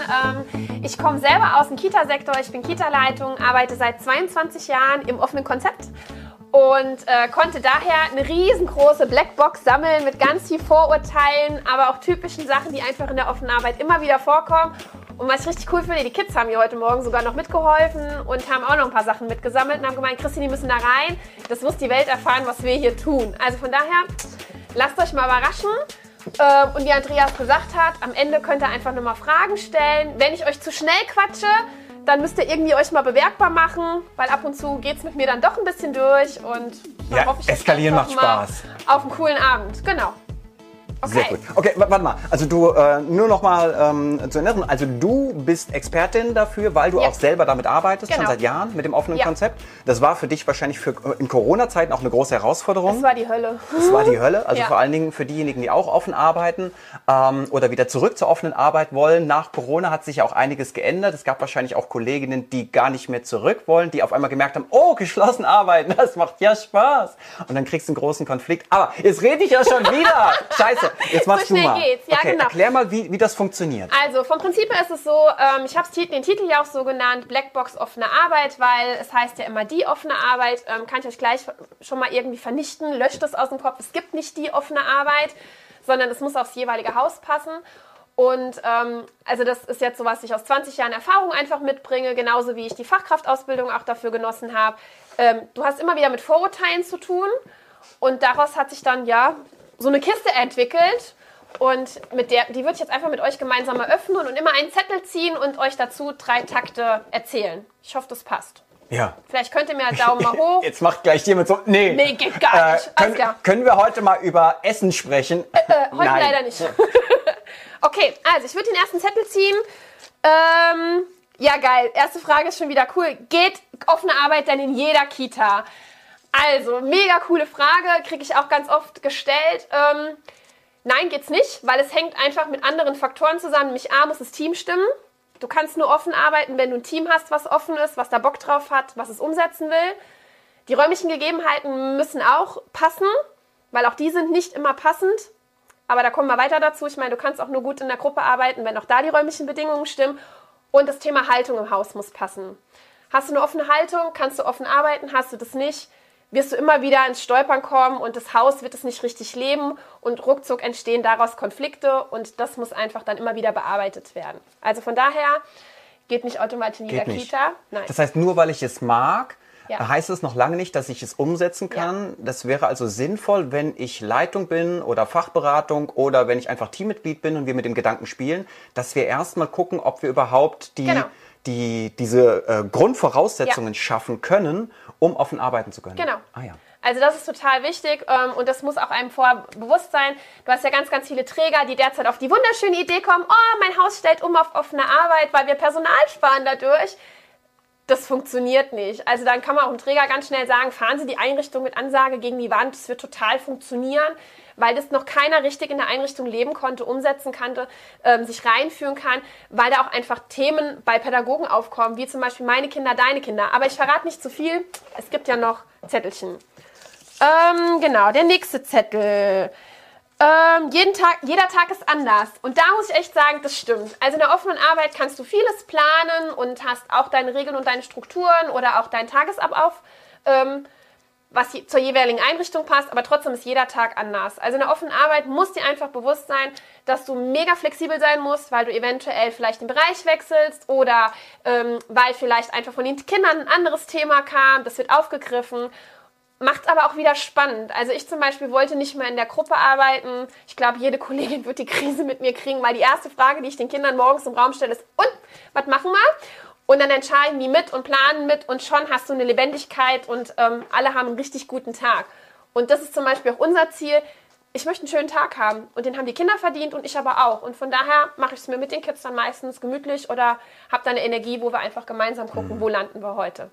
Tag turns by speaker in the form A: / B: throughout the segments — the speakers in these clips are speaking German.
A: Ähm, ich komme selber aus dem Kita-Sektor. Ich bin Kita-Leitung, arbeite seit 22 Jahren im offenen Konzept und äh, konnte daher eine riesengroße Blackbox sammeln mit ganz viel Vorurteilen, aber auch typischen Sachen, die einfach in der offenen Arbeit immer wieder vorkommen. Und was ich richtig cool finde, die Kids haben mir heute Morgen sogar noch mitgeholfen und haben auch noch ein paar Sachen mitgesammelt und haben gemeint, Christine, die müssen da rein. Das muss die Welt erfahren, was wir hier tun. Also von daher, lasst euch mal überraschen. Äh, und wie Andreas gesagt hat, am Ende könnt ihr einfach nochmal Fragen stellen. Wenn ich euch zu schnell quatsche, dann müsst ihr irgendwie euch mal bemerkbar machen, weil ab und zu geht es mit mir dann doch ein bisschen durch und
B: Ja,
A: hoffe ich,
B: eskalieren macht Spaß.
A: Auf einen coolen Abend, genau. Okay.
B: Sehr gut. Okay, wa- warte mal. Also du, äh, nur noch mal ähm, zu erinnern, also du bist Expertin dafür, weil du
A: Ja.
B: auch selber damit arbeitest, schon
A: Genau.
B: seit Jahren mit dem offenen
A: Ja.
B: Konzept. Das war für dich wahrscheinlich für, in Corona-Zeiten auch eine große Herausforderung.
A: Das war die Hölle.
B: Das war die Hölle. Also
A: Ja.
B: vor allen Dingen für diejenigen, die auch offen arbeiten ähm, oder wieder zurück zur offenen Arbeit wollen. Nach Corona hat sich ja auch einiges geändert. Es gab wahrscheinlich auch Kolleginnen, die gar nicht mehr zurück wollen, die auf einmal gemerkt haben, oh, geschlossen arbeiten, das macht ja Spaß. Und dann kriegst du einen großen Konflikt. Aber jetzt rede ich ja schon wieder. Scheiße, jetzt machst
A: So
B: du
A: schnell
B: mal.
A: geht's. Ja,
B: okay,
A: genau.
B: Erklär mal, wie, wie das funktioniert.
A: Also vom Prinzip her ist es so, ähm, ich habe den Titel ja auch so genannt, Blackbox offene Arbeit, weil es heißt ja immer die offene Arbeit. Ähm, kann ich euch gleich schon mal irgendwie vernichten, löscht es aus dem Kopf. Es gibt nicht die offene Arbeit, sondern es muss aufs jeweilige Haus passen. Und ähm, also das ist jetzt so, was ich aus 20 Jahren Erfahrung einfach mitbringe, genauso wie ich die Fachkraftausbildung auch dafür genossen habe. Ähm, du hast immer wieder mit Vorurteilen zu tun und daraus hat sich dann ja so eine Kiste entwickelt. Und mit der, die würde ich jetzt einfach mit euch gemeinsam eröffnen und immer einen Zettel ziehen und euch dazu drei Takte erzählen. Ich hoffe, das passt.
B: Ja.
A: Vielleicht könnt ihr mir einen Daumen mal hoch.
B: Jetzt macht gleich jemand so, nee.
A: Nee, geht gar nicht. Alles
B: können,
A: klar.
B: können wir heute mal über Essen sprechen?
A: Äh, heute leider nicht. okay, also ich würde den ersten Zettel ziehen. Ähm, ja, geil. Erste Frage ist schon wieder cool. Geht offene Arbeit denn in jeder Kita? Also, mega coole Frage, kriege ich auch ganz oft gestellt. Ähm, nein, geht's nicht, weil es hängt einfach mit anderen Faktoren zusammen. Nämlich A, muss das Team stimmen. Du kannst nur offen arbeiten, wenn du ein Team hast, was offen ist, was da Bock drauf hat, was es umsetzen will. Die räumlichen Gegebenheiten müssen auch passen, weil auch die sind nicht immer passend. Aber da kommen wir weiter dazu. Ich meine, du kannst auch nur gut in der Gruppe arbeiten, wenn auch da die räumlichen Bedingungen stimmen. Und das Thema Haltung im Haus muss passen. Hast du eine offene Haltung, kannst du offen arbeiten, hast du das nicht, wirst du immer wieder ins Stolpern kommen und das Haus wird es nicht richtig leben und ruckzuck entstehen daraus Konflikte und das muss einfach dann immer wieder bearbeitet werden. Also von daher geht nicht automatisch in jeder. Kita. Nein.
B: Das heißt, nur weil ich es mag,
A: Ja.
B: heißt es noch lange nicht, dass ich es umsetzen kann. Das wäre also sinnvoll, wenn ich Leitung bin oder Fachberatung oder wenn ich einfach Teammitglied bin und wir mit dem Gedanken spielen, dass wir erstmal gucken, ob wir überhaupt die,
A: Genau.
B: Die, diese äh, Grundvoraussetzungen schaffen können, um offen arbeiten zu können.
A: Genau.
B: Ah ja.
A: Also das ist total wichtig ähm, und das muss auch einem vorher bewusst sein. Du hast ja ganz, ganz viele Träger, die derzeit auf die wunderschöne Idee kommen, oh, mein Haus stellt um auf offene Arbeit, weil wir Personal sparen dadurch. Das funktioniert nicht. Also dann kann man auch dem Träger ganz schnell sagen, fahren Sie die Einrichtung mit Ansage gegen die Wand. Das wird total funktionieren, weil das noch keiner richtig in der Einrichtung leben konnte, umsetzen konnte, ähm, sich reinführen kann, weil da auch einfach Themen bei Pädagogen aufkommen, wie zum Beispiel meine Kinder, deine Kinder. Aber ich verrate nicht zu viel. Es gibt ja noch Zettelchen. Ähm, genau, der nächste Zettel. Ähm, jeden Tag, jeder Tag ist anders. Und da muss ich echt sagen, das stimmt. Also in der offenen Arbeit kannst du vieles planen und hast auch deine Regeln und deine Strukturen oder auch deinen Tagesablauf, ähm, was zur jeweiligen Einrichtung passt, aber trotzdem ist jeder Tag anders. Also in der offenen Arbeit muss dir einfach bewusst sein, dass du mega flexibel sein musst, weil du eventuell vielleicht den Bereich wechselst oder ähm, weil vielleicht einfach von den Kindern ein anderes Thema kam, das wird aufgegriffen macht aber auch wieder spannend. Also ich zum Beispiel wollte nicht mehr in der Gruppe arbeiten. Ich glaube, jede Kollegin wird die Krise mit mir kriegen, weil die erste Frage, die ich den Kindern morgens im Raum stelle, ist, und, was machen wir? Und dann entscheiden die mit und planen mit und schon hast du eine Lebendigkeit und ähm, alle haben einen richtig guten Tag. Und das ist zum Beispiel auch unser Ziel. Ich möchte einen schönen Tag haben und den haben die Kinder verdient und ich aber auch. Und von daher mache ich es mir mit den Kids dann meistens gemütlich oder habe dann eine Energie, wo wir einfach gemeinsam gucken, wo landen wir heute.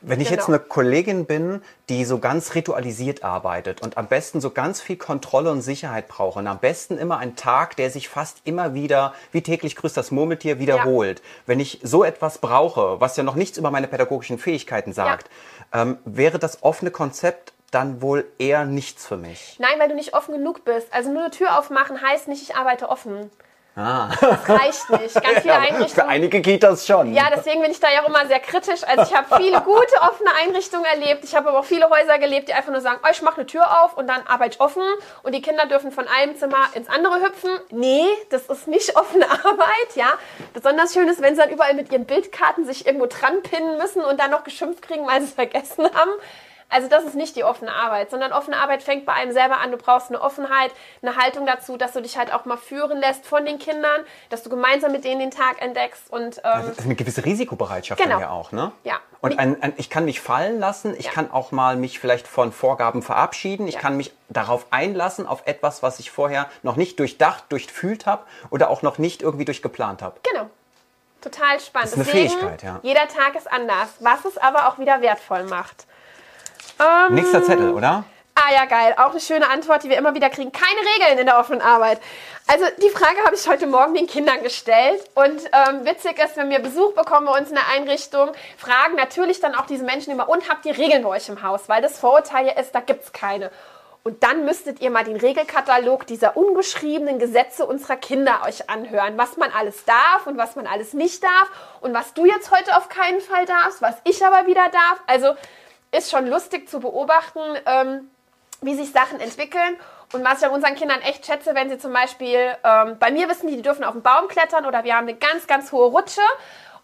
B: Wenn ich
A: Genau.
B: jetzt eine Kollegin bin, die so ganz ritualisiert arbeitet und am besten so ganz viel Kontrolle und Sicherheit braucht und am besten immer einen Tag, der sich fast immer wieder, wie täglich grüßt das Murmeltier, wiederholt. Wenn ich so etwas brauche, was ja noch nichts über meine pädagogischen Fähigkeiten sagt, ähm, wäre das offene Konzept dann wohl eher nichts für mich.
A: Nein, weil du nicht offen genug bist. Also nur eine Tür aufmachen heißt nicht, ich arbeite offen.
B: Ah.
A: Das reicht nicht. Ganz viele
B: Für
A: Einrichtungen.
B: einige Kitas schon.
A: Ja, deswegen bin ich da ja auch immer sehr kritisch. Also ich habe viele gute offene Einrichtungen erlebt. Ich habe aber auch viele Häuser gelebt, die einfach nur sagen, oh, ich mache eine Tür auf und dann arbeite ich offen und die Kinder dürfen von einem Zimmer ins andere hüpfen. Nee, das ist nicht offene Arbeit, ja. Besonders schön ist, wenn sie dann überall mit ihren Bildkarten sich irgendwo dran pinnen müssen und dann noch geschimpft kriegen, weil sie es vergessen haben. Also das ist nicht die offene Arbeit, sondern offene Arbeit fängt bei einem selber an. Du brauchst eine Offenheit, eine Haltung dazu, dass du dich halt auch mal führen lässt von den Kindern, dass du gemeinsam mit denen den Tag entdeckst und ähm,
B: ist eine gewisse Risikobereitschaft
A: Genau.
B: ja auch, ne?
A: Ja.
B: Und ein, ein, ich kann mich fallen lassen, ich
A: Ja.
B: kann auch mal mich vielleicht von Vorgaben verabschieden, ich
A: Ja.
B: kann mich darauf einlassen, auf etwas, was ich vorher noch nicht durchdacht, durchfühlt habe oder auch noch nicht irgendwie durchgeplant habe.
A: Genau. Total spannend.
B: Das ist eine
A: Deswegen,
B: Fähigkeit, ja.
A: Jeder Tag ist anders, was es aber auch wieder wertvoll macht.
B: Nächster Zettel, oder?
A: Ah ja, geil. Auch eine schöne Antwort, die wir immer wieder kriegen. Keine Regeln in der offenen Arbeit. Also die Frage habe ich heute Morgen den Kindern gestellt. Und ähm, witzig ist, wenn wir Besuch bekommen bei uns in der Einrichtung, fragen natürlich dann auch diese Menschen immer, und habt ihr Regeln bei euch im Haus? Weil das Vorurteil ja ist, da gibt es keine. Und dann müsstet ihr mal den Regelkatalog dieser ungeschriebenen Gesetze unserer Kinder euch anhören, was man alles darf und was man alles nicht darf und was du jetzt heute auf keinen Fall darfst, was ich aber wieder darf. Also ist schon lustig zu beobachten, ähm, wie sich Sachen entwickeln. Und was ich an unseren Kindern echt schätze, wenn sie zum Beispiel, ähm, bei mir wissen die, die dürfen auf den Baum klettern oder wir haben eine ganz, ganz hohe Rutsche.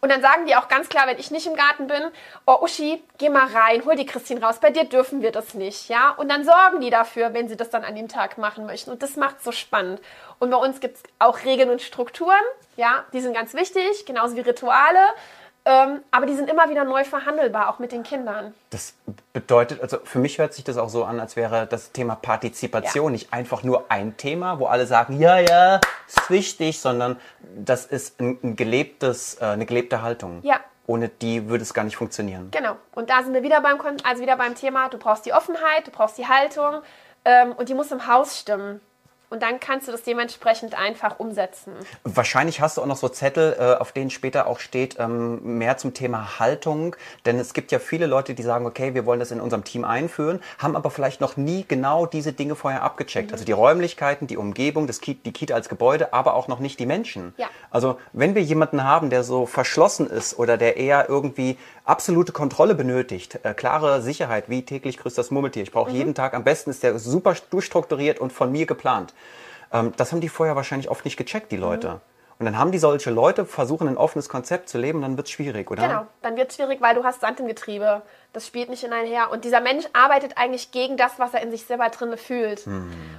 A: Und dann sagen die auch ganz klar, wenn ich nicht im Garten bin, oh Uschi, geh mal rein, hol die Christine raus, bei dir dürfen wir das nicht, ja. Und dann sorgen die dafür, wenn sie das dann an dem Tag machen möchten. Und das macht so spannend. Und bei uns gibt es auch Regeln und Strukturen, ja, die sind ganz wichtig, genauso wie Rituale. Ähm, aber die sind immer wieder neu verhandelbar, auch mit den Kindern.
B: Das bedeutet, also für mich hört sich das auch so an, als wäre das Thema Partizipation
A: Ja.
B: nicht einfach nur ein Thema, wo alle sagen, ja, ja, ist wichtig, sondern das ist ein, ein gelebtes, äh, eine gelebte Haltung.
A: Ja.
B: Ohne die würde es gar nicht funktionieren.
A: Genau. Und da sind wir wieder beim, also wieder beim Thema, du brauchst die Offenheit, du brauchst die Haltung ähm, und die muss im Haus stimmen. Und dann kannst du das dementsprechend einfach umsetzen.
B: Wahrscheinlich hast du auch noch so Zettel, äh, auf denen später auch steht, ähm, mehr zum Thema Haltung. Denn es gibt ja viele Leute, die sagen, okay, wir wollen das in unserem Team einführen, haben aber vielleicht noch nie genau diese Dinge vorher abgecheckt. Also die Räumlichkeiten, die Umgebung, das Ki die Kita als Gebäude, aber auch noch nicht die Menschen.
A: Ja.
B: Also wenn wir jemanden haben, der so verschlossen ist oder der eher irgendwie absolute Kontrolle benötigt, äh, klare Sicherheit, wie täglich grüßt das Murmeltier. Ich brauche jeden Tag, am besten ist der super durchstrukturiert und von mir geplant. Ähm, das haben die vorher wahrscheinlich oft nicht gecheckt, die Leute. Und dann haben die solche Leute, versuchen ein offenes Konzept zu leben, dann wird es schwierig, oder?
A: Genau, dann wird es schwierig, weil du hast Sand im Getriebe. Das spielt nicht hineinher. Und dieser Mensch arbeitet eigentlich gegen das, was er in sich selber drinne fühlt.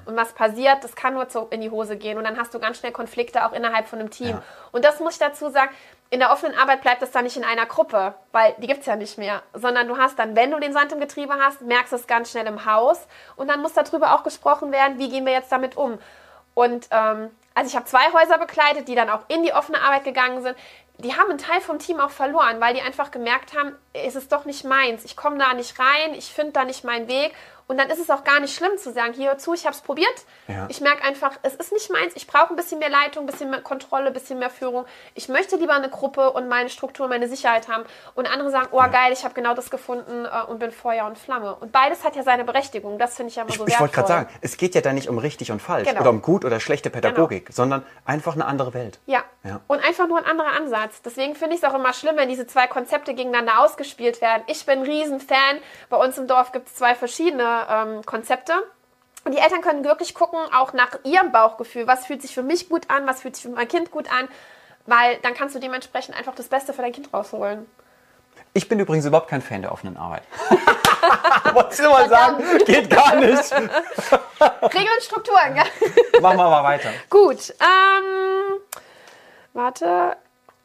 A: Und was passiert, das kann nur so in die Hose gehen. Und dann hast du ganz schnell Konflikte auch innerhalb von einem Team.
B: Ja.
A: Und das muss ich dazu sagen, in der offenen Arbeit bleibt es dann nicht in einer Gruppe, weil die gibt es ja nicht mehr. Sondern du hast dann, wenn du den Sand im Getriebe hast, merkst du es ganz schnell im Haus. Und dann muss darüber auch gesprochen werden, wie gehen wir jetzt damit um. Und ähm, also ich habe zwei Häuser begleitet, die dann auch in die offene Arbeit gegangen sind. Die haben einen Teil vom Team auch verloren, weil die einfach gemerkt haben, es ist doch nicht meins. Ich komme da nicht rein, ich finde da nicht meinen Weg. Und dann ist es auch gar nicht schlimm zu sagen, hier hör zu, ich habe es probiert.
B: Ja.
A: Ich merke einfach, es ist nicht meins. Ich brauche ein bisschen mehr Leitung, ein bisschen mehr Kontrolle, ein bisschen mehr Führung. Ich möchte lieber eine Gruppe und meine Struktur, meine Sicherheit haben. Und andere sagen, oh geil, ich habe genau das gefunden äh, und bin Feuer und Flamme. Und beides hat ja seine Berechtigung. Das finde ich ja immer
B: Ich,
A: so
B: ich wollte
A: wertvoll.
B: gerade sagen, es geht ja da nicht um richtig und falsch
A: Genau.
B: oder um gut oder schlechte Pädagogik, sondern einfach eine andere Welt.
A: Ja.
B: Ja.
A: Und einfach nur ein anderer Ansatz. Deswegen finde ich es auch immer schlimm, wenn diese zwei Konzepte gegeneinander ausgespielt werden. Ich bin ein Riesenfan. Bei uns im Dorf gibt es zwei verschiedene ähm, Konzepte. Und die Eltern können wirklich gucken, auch nach ihrem Bauchgefühl, was fühlt sich für mich gut an, was fühlt sich für mein Kind gut an, weil dann kannst du dementsprechend einfach das Beste für dein Kind rausholen.
B: Ich bin übrigens überhaupt kein Fan der offenen Arbeit. Wolltest du mal sagen? Geht gar nicht.
A: Regeln und Strukturen, gell?
B: Machen wir mal weiter.
A: Gut. Ähm, warte.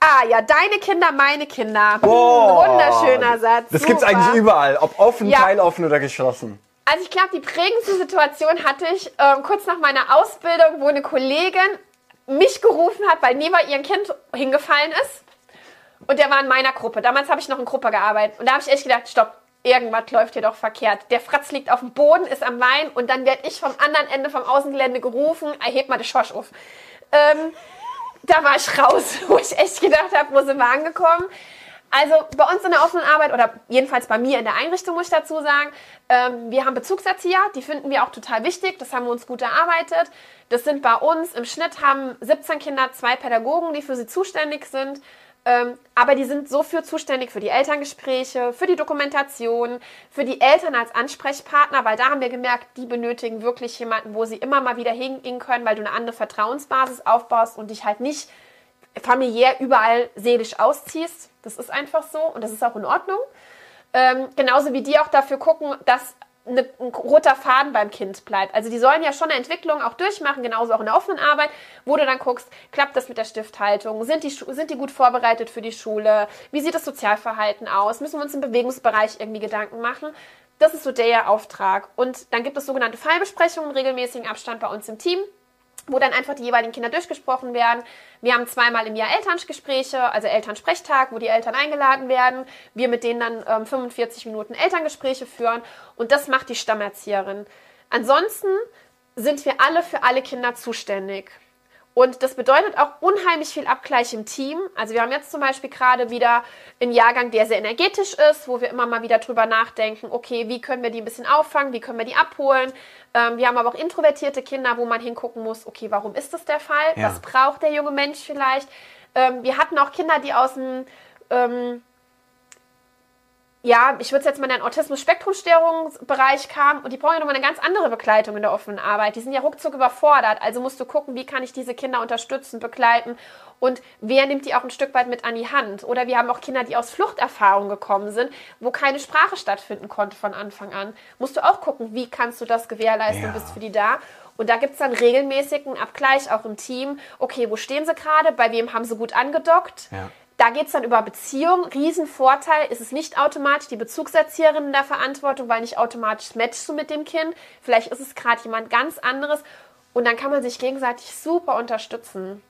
A: Ah ja, deine Kinder, meine Kinder. Hm, Wunderschöner Satz.
B: Das gibt's
A: Super.
B: eigentlich überall, ob offen,
A: Ja.
B: teiloffen oder geschlossen.
A: Also ich glaube, die prägendste Situation hatte ich ähm, kurz nach meiner Ausbildung, wo eine Kollegin mich gerufen hat, weil Neva ihren Kind hingefallen ist. Und der war in meiner Gruppe. Damals habe ich noch in Gruppe gearbeitet. Und da habe ich echt gedacht, stopp, irgendwas läuft hier doch verkehrt. Der Fratz liegt auf dem Boden, ist am Wein und dann werde ich vom anderen Ende vom Außengelände gerufen, erheb mal den Schosch auf. Ähm, da war ich raus, wo ich echt gedacht habe, wo sind wir angekommen? Also bei uns in der offenen Arbeit oder jedenfalls bei mir in der Einrichtung muss ich dazu sagen, ähm, wir haben Bezugserzieher, die finden wir auch total wichtig, das haben wir uns gut erarbeitet. Das sind bei uns im Schnitt haben 17 Kinder zwei Pädagogen, die für sie zuständig sind. Ähm, aber die sind so für zuständig für die Elterngespräche, für die Dokumentation, für die Eltern als Ansprechpartner, weil da haben wir gemerkt, die benötigen wirklich jemanden, wo sie immer mal wieder hingehen können, weil du eine andere Vertrauensbasis aufbaust und dich halt nicht familiär überall seelisch ausziehst. Das ist einfach so und das ist auch in Ordnung. Ähm, genauso wie die auch dafür gucken, dass eine, ein roter Faden beim Kind bleibt. Also die sollen ja schon eine Entwicklung auch durchmachen, genauso auch in der offenen Arbeit, wo du dann guckst, klappt das mit der Stifthaltung? Sind die, sind die gut vorbereitet für die Schule? Wie sieht das Sozialverhalten aus? Müssen wir uns im Bewegungsbereich irgendwie Gedanken machen? Das ist so der Auftrag. Und dann gibt es sogenannte Fallbesprechungen regelmäßigen Abstand bei uns im Team wo dann einfach die jeweiligen Kinder durchgesprochen werden. Wir haben zweimal im Jahr Elterngespräche, also Elternsprechtag, wo die Eltern eingeladen werden. Wir mit denen dann ähm, 45 Minuten Elterngespräche führen und das macht die Stammerzieherin. Ansonsten sind wir alle für alle Kinder zuständig. Und das bedeutet auch unheimlich viel Abgleich im Team. Also wir haben jetzt zum Beispiel gerade wieder einen Jahrgang, der sehr energetisch ist, wo wir immer mal wieder drüber nachdenken, okay, wie können wir die ein bisschen auffangen, wie können wir die abholen. Ähm, wir haben aber auch introvertierte Kinder, wo man hingucken muss, okay, warum ist das der Fall? Ja. Was braucht der junge Mensch vielleicht? Ähm, wir hatten auch Kinder, die aus dem... Ähm, ja, ich würde es jetzt mal in den Autismus-Spektrum-Störungsbereich kamen und die brauchen ja nochmal eine ganz andere Begleitung in der offenen Arbeit. Die sind ja ruckzuck überfordert. Also musst du gucken, wie kann ich diese Kinder unterstützen, begleiten und wer nimmt die auch ein Stück weit mit an die Hand. Oder wir haben auch Kinder, die aus Fluchterfahrungen gekommen sind, wo keine Sprache stattfinden konnte von Anfang an. Musst du auch gucken, wie kannst du das gewährleisten ja. und bist für die da. Und da gibt es dann regelmäßigen Abgleich auch im Team. Okay, wo stehen sie gerade? Bei wem haben sie gut angedockt? Ja da geht es dann über Beziehung. Riesenvorteil ist es nicht automatisch die Bezugserzieherin in der Verantwortung, weil nicht automatisch matchst du mit dem Kind. Vielleicht ist es gerade jemand ganz anderes. Und dann kann man sich gegenseitig super unterstützen.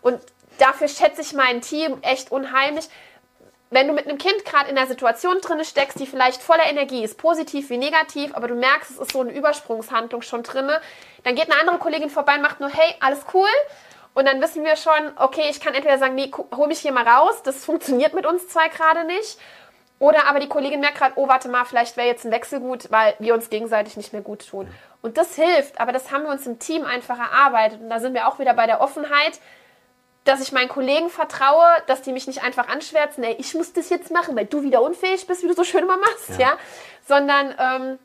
A: Und dafür schätze ich mein Team echt unheimlich. Wenn du mit einem Kind gerade in der Situation drin steckst, die vielleicht voller Energie ist, positiv wie negativ, aber du merkst, es ist so eine Übersprungshandlung schon drin, dann geht eine andere Kollegin vorbei und macht nur, hey, alles cool, und dann wissen wir schon, okay, ich kann entweder sagen, nee, hol mich hier mal raus, das funktioniert mit uns zwei gerade nicht. Oder aber die Kollegin merkt gerade, oh, warte mal, vielleicht wäre jetzt ein Wechsel gut, weil wir uns gegenseitig nicht mehr gut tun. Und das hilft, aber das haben wir uns im Team einfach erarbeitet. Und da sind wir auch wieder bei der Offenheit, dass ich meinen Kollegen vertraue, dass die mich nicht einfach anschwärzen, ey, ich muss das jetzt machen, weil du wieder unfähig bist, wie du so schön immer machst, ja. ja? Sondern ähm,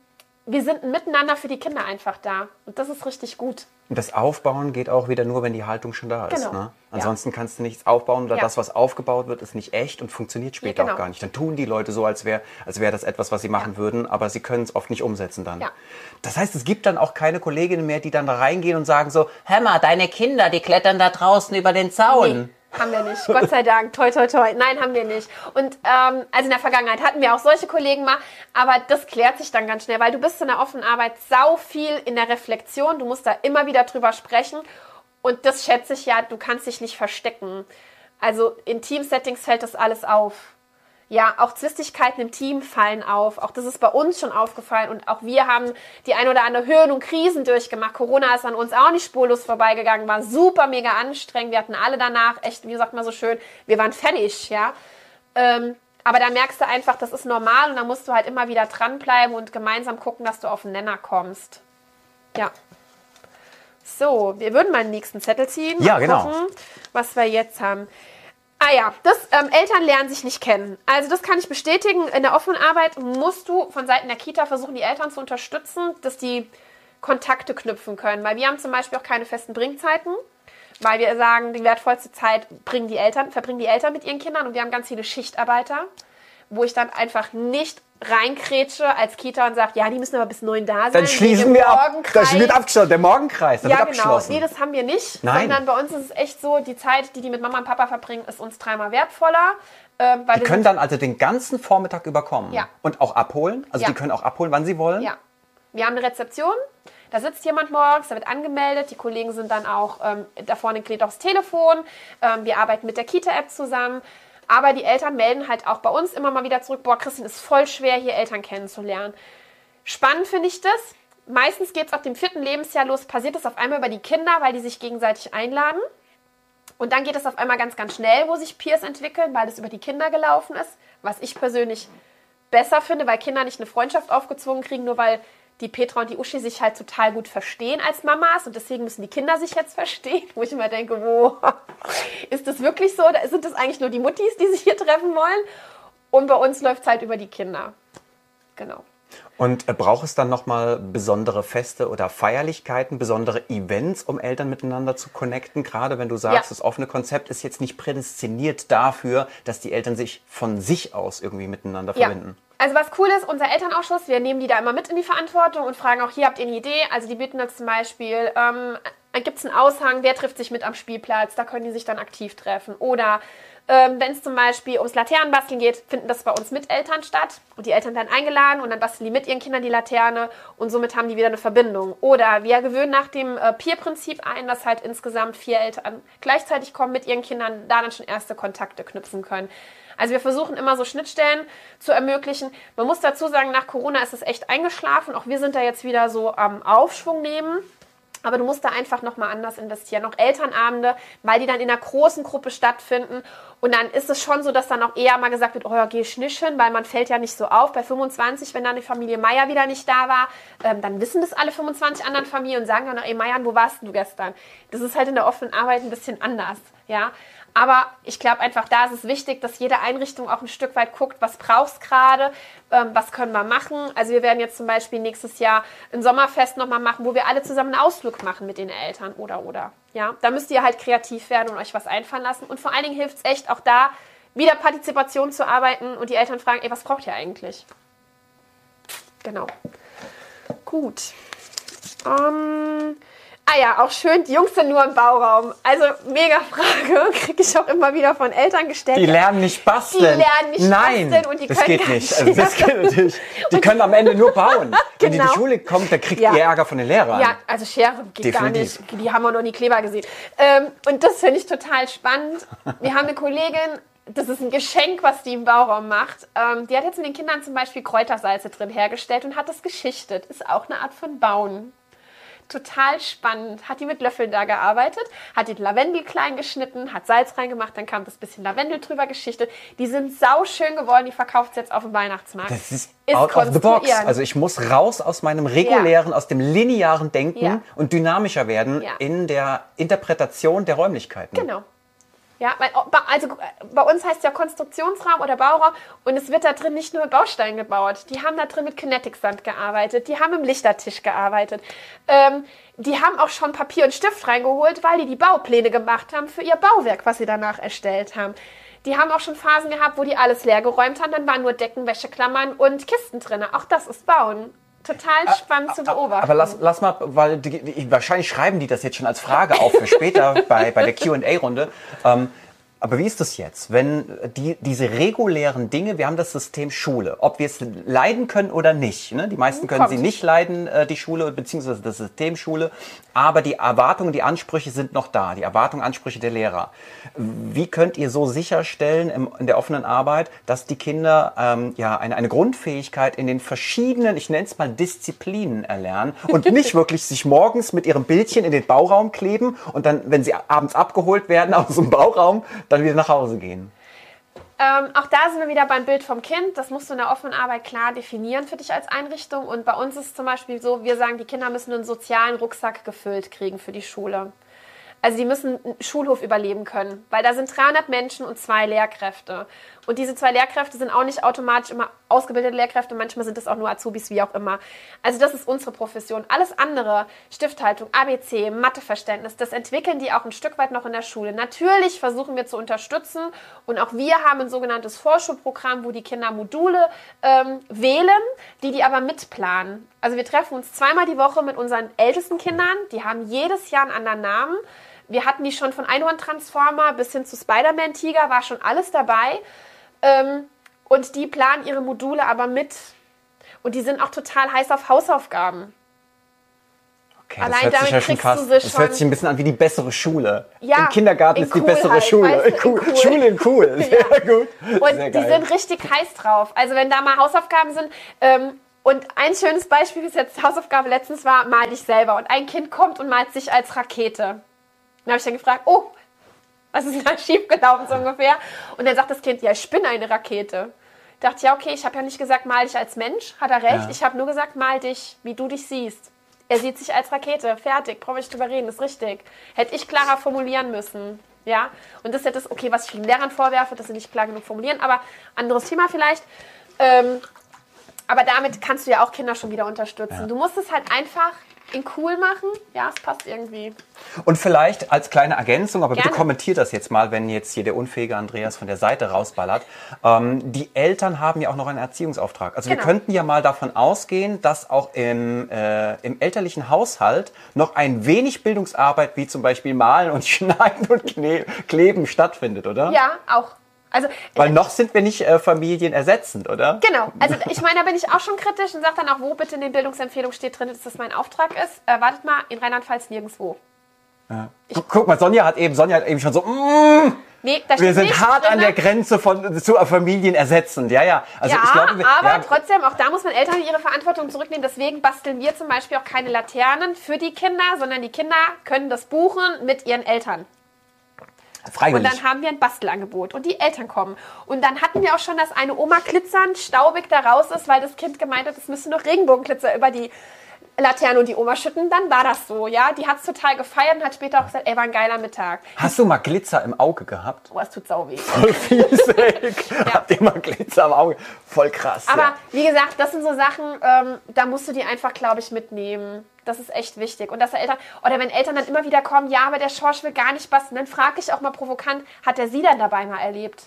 A: wir sind miteinander für die Kinder einfach da. Und das ist richtig gut.
B: Und das Aufbauen geht auch wieder nur, wenn die Haltung schon da ist. Genau. Ne? Ansonsten ja. kannst du nichts aufbauen oder ja. das, was aufgebaut wird, ist nicht echt und funktioniert später ja, genau. auch gar nicht. Dann tun die Leute so, als wäre als wär das etwas, was sie machen würden, aber sie können es oft nicht umsetzen dann. Das heißt, es gibt dann auch keine Kolleginnen mehr, die dann da reingehen und sagen so, hör mal, deine Kinder, die klettern da draußen über den Zaun.
A: Nee. Haben wir nicht. Gott sei Dank. Toi, toi, toi. Nein, haben wir nicht. Und ähm, also in der Vergangenheit hatten wir auch solche Kollegen mal, aber das klärt sich dann ganz schnell, weil du bist in der offenen Arbeit sau viel in der Reflexion. Du musst da immer wieder drüber sprechen. Und das schätze ich ja, du kannst dich nicht verstecken. Also in Team-Settings fällt das alles auf ja, auch Zwistigkeiten im Team fallen auf. Auch das ist bei uns schon aufgefallen. Und auch wir haben die ein oder andere Höhen und Krisen durchgemacht. Corona ist an uns auch nicht spurlos vorbeigegangen, war super mega anstrengend. Wir hatten alle danach echt, wie sagt man so schön, wir waren fertig, ja. Ähm, aber da merkst du einfach, das ist normal und da musst du halt immer wieder dranbleiben und gemeinsam gucken, dass du auf den Nenner kommst. Ja. So, wir würden mal den nächsten Zettel ziehen.
B: Ja, genau. Gucken,
A: was wir jetzt haben. Ah ja, das ähm, Eltern lernen sich nicht kennen. Also das kann ich bestätigen. In der offenen Arbeit musst du von Seiten der Kita versuchen, die Eltern zu unterstützen, dass die Kontakte knüpfen können. Weil wir haben zum Beispiel auch keine festen Bringzeiten, weil wir sagen, die wertvollste Zeit bringen die Eltern, verbringen die Eltern mit ihren Kindern und wir haben ganz viele Schichtarbeiter, wo ich dann einfach nicht reinkrätsche als Kita und sagt, ja, die müssen aber bis neun da sein.
B: Dann schließen wir ab. Das wird abgeschlossen. Der Morgenkreis,
A: ja,
B: wird
A: genau.
B: abgeschlossen.
A: Nee, das haben wir nicht.
B: Nein.
A: Sondern bei uns ist es echt so, die Zeit, die die mit Mama und Papa verbringen, ist uns dreimal wertvoller. Äh,
B: die können dann also den ganzen Vormittag überkommen.
A: Ja.
B: Und auch abholen. Also ja. die können auch abholen, wann sie wollen.
A: Ja. Wir haben eine Rezeption. Da sitzt jemand morgens, da wird angemeldet. Die Kollegen sind dann auch, ähm, da vorne klebt auch das Telefon. Ähm, wir arbeiten mit der Kita-App zusammen. Aber die Eltern melden halt auch bei uns immer mal wieder zurück, boah, Christine, ist voll schwer, hier Eltern kennenzulernen. Spannend finde ich das. Meistens geht es ab dem vierten Lebensjahr los, passiert das auf einmal über die Kinder, weil die sich gegenseitig einladen. Und dann geht es auf einmal ganz, ganz schnell, wo sich Peers entwickeln, weil es über die Kinder gelaufen ist. Was ich persönlich besser finde, weil Kinder nicht eine Freundschaft aufgezwungen kriegen, nur weil die Petra und die Uschi sich halt total gut verstehen als Mamas und deswegen müssen die Kinder sich jetzt verstehen, wo ich immer denke, wo ist das wirklich so? Oder sind das eigentlich nur die Muttis, die sich hier treffen wollen? Und bei uns läuft es halt über die Kinder. Genau.
B: Und äh, braucht es dann nochmal besondere Feste oder Feierlichkeiten, besondere Events, um Eltern miteinander zu connecten? Gerade wenn du sagst, ja. das offene Konzept ist jetzt nicht prädestiniert dafür, dass die Eltern sich von sich aus irgendwie miteinander ja. verbinden.
A: Also was cool ist, unser Elternausschuss, wir nehmen die da immer mit in die Verantwortung und fragen auch, hier habt ihr eine Idee? Also die bitten uns zum Beispiel, ähm, gibt es einen Aushang, wer trifft sich mit am Spielplatz? Da können die sich dann aktiv treffen. Oder ähm, Wenn es zum Beispiel ums Laternenbasteln geht, finden das bei uns mit Eltern statt. Und die Eltern werden eingeladen und dann basteln die mit ihren Kindern die Laterne und somit haben die wieder eine Verbindung. Oder wir gewöhnen nach dem äh, Peer-Prinzip ein, dass halt insgesamt vier Eltern gleichzeitig kommen mit ihren Kindern, da dann schon erste Kontakte knüpfen können. Also wir versuchen immer so Schnittstellen zu ermöglichen. Man muss dazu sagen, nach Corona ist es echt eingeschlafen. Auch wir sind da jetzt wieder so am Aufschwung nehmen. Aber du musst da einfach nochmal anders investieren. Auch Elternabende, weil die dann in einer großen Gruppe stattfinden. Und dann ist es schon so, dass dann auch eher mal gesagt wird, oh ja, geh schnischen, weil man fällt ja nicht so auf. Bei 25, wenn dann die Familie Meier wieder nicht da war, ähm, dann wissen das alle 25 anderen Familien und sagen dann noch, ey Meier, wo warst du gestern? Das ist halt in der offenen Arbeit ein bisschen anders. Ja, aber ich glaube einfach, da ist es wichtig, dass jede Einrichtung auch ein Stück weit guckt, was brauchst gerade, ähm, was können wir machen. Also wir werden jetzt zum Beispiel nächstes Jahr ein Sommerfest nochmal machen, wo wir alle zusammen einen Ausflug machen mit den Eltern oder oder. Ja, da müsst ihr halt kreativ werden und euch was einfallen lassen. Und vor allen Dingen hilft es echt auch da, wieder Partizipation zu arbeiten und die Eltern fragen, ey, was braucht ihr eigentlich? Genau. Gut. Ähm, Ah ja, auch schön, die Jungs sind nur im Bauraum. Also mega Frage, kriege ich auch immer wieder von Eltern gestellt.
B: Die lernen nicht basteln.
A: Die lernen nicht
B: Nein,
A: basteln und die
B: das
A: können
B: geht nicht. Also das geht nicht. Die können am Ende nur bauen. genau. Wenn die in die genau. Schule kommt, dann kriegt ja. ihr Ärger von den Lehrern.
A: Ja, also Schere geht Definitiv. gar nicht. Die haben wir noch nie Kleber gesehen. Ähm, und das finde ich total spannend. Wir haben eine Kollegin, das ist ein Geschenk, was die im Bauraum macht. Ähm, die hat jetzt mit den Kindern zum Beispiel Kräutersalze drin hergestellt und hat das geschichtet. Ist auch eine Art von Bauen total spannend. Hat die mit Löffeln da gearbeitet, hat den Lavendel klein geschnitten, hat Salz reingemacht, dann kam das bisschen Lavendel drüber geschichtet. Die sind sauschön geworden, die verkauft jetzt auf dem Weihnachtsmarkt.
B: Das ist, ist out of the box. Also ich muss raus aus meinem regulären, ja. aus dem linearen Denken ja. und dynamischer werden ja. in der Interpretation der Räumlichkeiten.
A: Genau. Ja, weil, oh, also bei uns heißt es ja Konstruktionsraum oder Bauraum und es wird da drin nicht nur mit Bausteinen gebaut. Die haben da drin mit Kinetic-Sand gearbeitet, die haben im Lichtertisch gearbeitet. Ähm, die haben auch schon Papier und Stift reingeholt, weil die die Baupläne gemacht haben für ihr Bauwerk, was sie danach erstellt haben. Die haben auch schon Phasen gehabt, wo die alles leer geräumt haben, dann waren nur Decken, Wäscheklammern und Kisten drin. Auch das ist Bauen total spannend zu beobachten.
B: Aber lass, lass mal, weil die, die, wahrscheinlich schreiben die das jetzt schon als Frage auf für später bei, bei der Q&A-Runde. Ähm, aber wie ist das jetzt, wenn die, diese regulären Dinge, wir haben das System Schule, ob wir es leiden können oder nicht. Ne? Die meisten können Kommt. sie nicht leiden, äh, die Schule, beziehungsweise das System Schule, aber die Erwartungen, die Ansprüche sind noch da, die Erwartungen, Ansprüche der Lehrer. Wie könnt ihr so sicherstellen im, in der offenen Arbeit, dass die Kinder ähm, ja eine, eine Grundfähigkeit in den verschiedenen, ich nenne es mal Disziplinen erlernen und nicht wirklich sich morgens mit ihrem Bildchen in den Bauraum kleben und dann, wenn sie abends abgeholt werden aus dem Bauraum, dann wieder nach Hause gehen.
A: Ähm, auch da sind wir wieder beim Bild vom Kind. Das musst du in der offenen Arbeit klar definieren für dich als Einrichtung. Und bei uns ist es zum Beispiel so, wir sagen, die Kinder müssen einen sozialen Rucksack gefüllt kriegen für die Schule. Also die müssen einen Schulhof überleben können, weil da sind 300 Menschen und zwei Lehrkräfte. Und diese zwei Lehrkräfte sind auch nicht automatisch immer ausgebildete Lehrkräfte, manchmal sind es auch nur Azubis, wie auch immer. Also das ist unsere Profession. Alles andere, Stifthaltung, ABC, Matheverständnis, das entwickeln die auch ein Stück weit noch in der Schule. Natürlich versuchen wir zu unterstützen und auch wir haben ein sogenanntes Vorschulprogramm, wo die Kinder Module ähm, wählen, die die aber mitplanen. Also wir treffen uns zweimal die Woche mit unseren ältesten Kindern, die haben jedes Jahr einen anderen Namen. Wir hatten die schon von Einhorn-Transformer bis hin zu Spider-Man-Tiger, war schon alles dabei. Ähm, und die planen ihre Module aber mit. Und die sind auch total heiß auf Hausaufgaben.
B: Okay, Allein das hört sich ja schon fast, das hört sich ein bisschen an wie die bessere Schule. Ja, Im Kindergarten ist die bessere halt, Schule. Weißt du, cool. cool. Schule in cool. Sehr ja. gut.
A: Und Sehr die sind richtig heiß drauf. Also wenn da mal Hausaufgaben sind, ähm, und ein schönes Beispiel, wie es jetzt Hausaufgabe letztens war, mal dich selber. Und ein Kind kommt und malt sich als Rakete. Dann habe ich dann gefragt, oh, Was ist denn da schiefgelaufen so ungefähr? Und dann sagt das Kind, ja, ich bin eine Rakete. Dachte, ja, okay, ich habe ja nicht gesagt, mal dich als Mensch, hat er recht.
B: Ja.
A: Ich habe nur gesagt, mal dich, wie du dich siehst. Er sieht sich als Rakete, fertig, brauche ich drüber reden, ist richtig. Hätte ich klarer formulieren müssen. Ja, und das ist ja das, okay, was ich den Lehrern vorwerfe, dass sie nicht klar genug formulieren, aber anderes Thema vielleicht. Ähm, aber damit kannst du ja auch Kinder schon wieder unterstützen.
B: Ja.
A: Du musst es halt einfach in cool machen. Ja, es passt irgendwie.
B: Und vielleicht als kleine Ergänzung, aber bitte
A: Gerne.
B: kommentiert das jetzt mal, wenn jetzt hier der unfähige Andreas von der Seite rausballert. Ähm, die Eltern haben ja auch noch einen Erziehungsauftrag. Also wir
A: Genau.
B: könnten ja mal davon ausgehen, dass auch im, äh, im elterlichen Haushalt noch ein wenig Bildungsarbeit wie zum Beispiel Malen und Schneiden und Kleben stattfindet, oder?
A: Ja, auch. Also,
B: Weil noch sind wir nicht äh, familienersetzend, oder?
A: Genau, also ich meine, da bin ich auch schon kritisch und sage dann auch, wo bitte in den Bildungsempfehlungen steht drin, dass das mein Auftrag ist. Äh, wartet mal, in Rheinland-Pfalz nirgendwo.
B: Guck, guck mal, Sonja hat eben, Sonja hat eben schon so, mm,
A: Nee, da
B: wir sind hart an
A: drinne.
B: der Grenze von zu Familien ersetzend. Ja, ja. Also
A: ja,
B: ich glaube, wir-
A: aber
B: ja,
A: trotzdem, auch da muss man Eltern ihre Verantwortung zurücknehmen. Deswegen basteln wir zum Beispiel auch keine Laternen für die Kinder, sondern die Kinder können das buchen mit ihren Eltern. Und
B: freiwillig.
A: dann haben wir ein Bastelangebot und die Eltern kommen. Und dann hatten wir auch schon, dass eine Oma glitzernd, staubig da raus ist, weil das Kind gemeint hat, es müsste noch Regenbogenglitzer über die Laterne und die Oma schütten. Dann war das so, ja. Die hat es total gefeiert und hat später auch gesagt, ey, war ein geiler Mittag.
B: Hast du mal Glitzer im Auge gehabt?
A: Oh, es tut sau weh.
B: Voll fies, ey. Habt ihr mal Glitzer im Auge? Voll krass.
A: Aber
B: ja.
A: wie gesagt, das sind so Sachen, ähm, da musst du die einfach, glaube ich, mitnehmen. Das ist echt wichtig. Und dass der Eltern, oder wenn Eltern dann immer wieder kommen, ja, aber der Schorsch will gar nicht basteln, dann frage ich auch mal provokant, hat er sie dann dabei mal erlebt?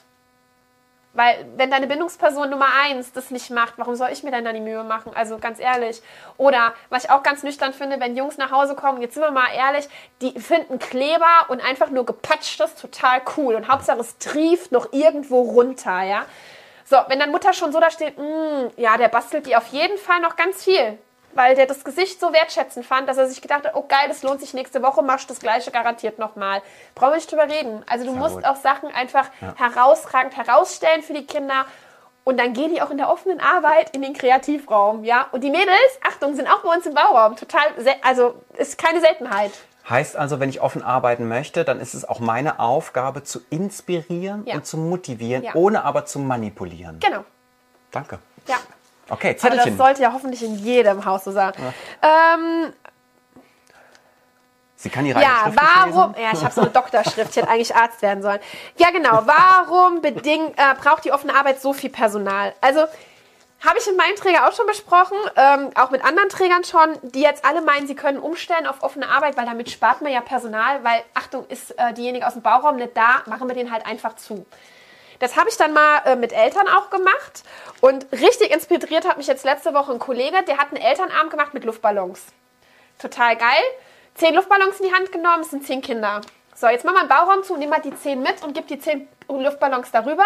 A: Weil, wenn deine Bindungsperson Nummer eins das nicht macht, warum soll ich mir dann da die Mühe machen? Also ganz ehrlich. Oder, was ich auch ganz nüchtern finde, wenn Jungs nach Hause kommen, jetzt sind wir mal ehrlich, die finden Kleber und einfach nur gepatschtes total cool. Und Hauptsache es trieft noch irgendwo runter, ja. So, wenn dann Mutter schon so da steht, "Mm, ja, der bastelt die auf jeden Fall noch ganz viel. Weil der das Gesicht so wertschätzend fand, dass er sich gedacht hat, oh geil, das lohnt sich nächste Woche, machst du das gleiche garantiert nochmal. Brauchen wir nicht drüber reden. Also du musst
B: gut.
A: auch Sachen einfach herausragend herausstellen für die Kinder. Und dann gehen die auch in der offenen Arbeit in den Kreativraum, ja. Und die Mädels, Achtung, sind auch bei uns im Bauraum. Total, also ist keine Seltenheit.
B: Heißt also, wenn ich offen arbeiten möchte, dann ist es auch meine Aufgabe zu inspirieren
A: Ja.
B: und zu motivieren,
A: Ja.
B: ohne aber zu manipulieren.
A: Genau,
B: Danke.
A: ja.
B: Okay,
A: Aber das
B: Zettelchen.
A: sollte ja hoffentlich in jedem Haus so sein. Ähm,
B: Sie kann ihre
A: Ja, warum?
B: lesen?
A: Ja, ich habe so eine Doktorschrift. Ich hätte eigentlich Arzt werden sollen. Ja, genau. Warum bedingt, äh, braucht die offene Arbeit so viel Personal? Also habe ich in meinem Träger auch schon besprochen, ähm, auch mit anderen Trägern schon, die jetzt alle meinen, sie können umstellen auf offene Arbeit, weil damit spart man ja Personal, weil, Achtung, ist äh, diejenige aus dem Bauraum nicht da, machen wir den halt einfach zu. Das habe ich dann mal äh, mit Eltern auch gemacht und richtig inspiriert hat mich jetzt letzte Woche ein Kollege, der hat einen Elternabend gemacht mit Luftballons. Total geil. Zehn Luftballons in die Hand genommen, es sind zehn Kinder. So, jetzt machen wir einen Bauraum zu, nehmen mal die zehn mit und gib die zehn Luftballons darüber.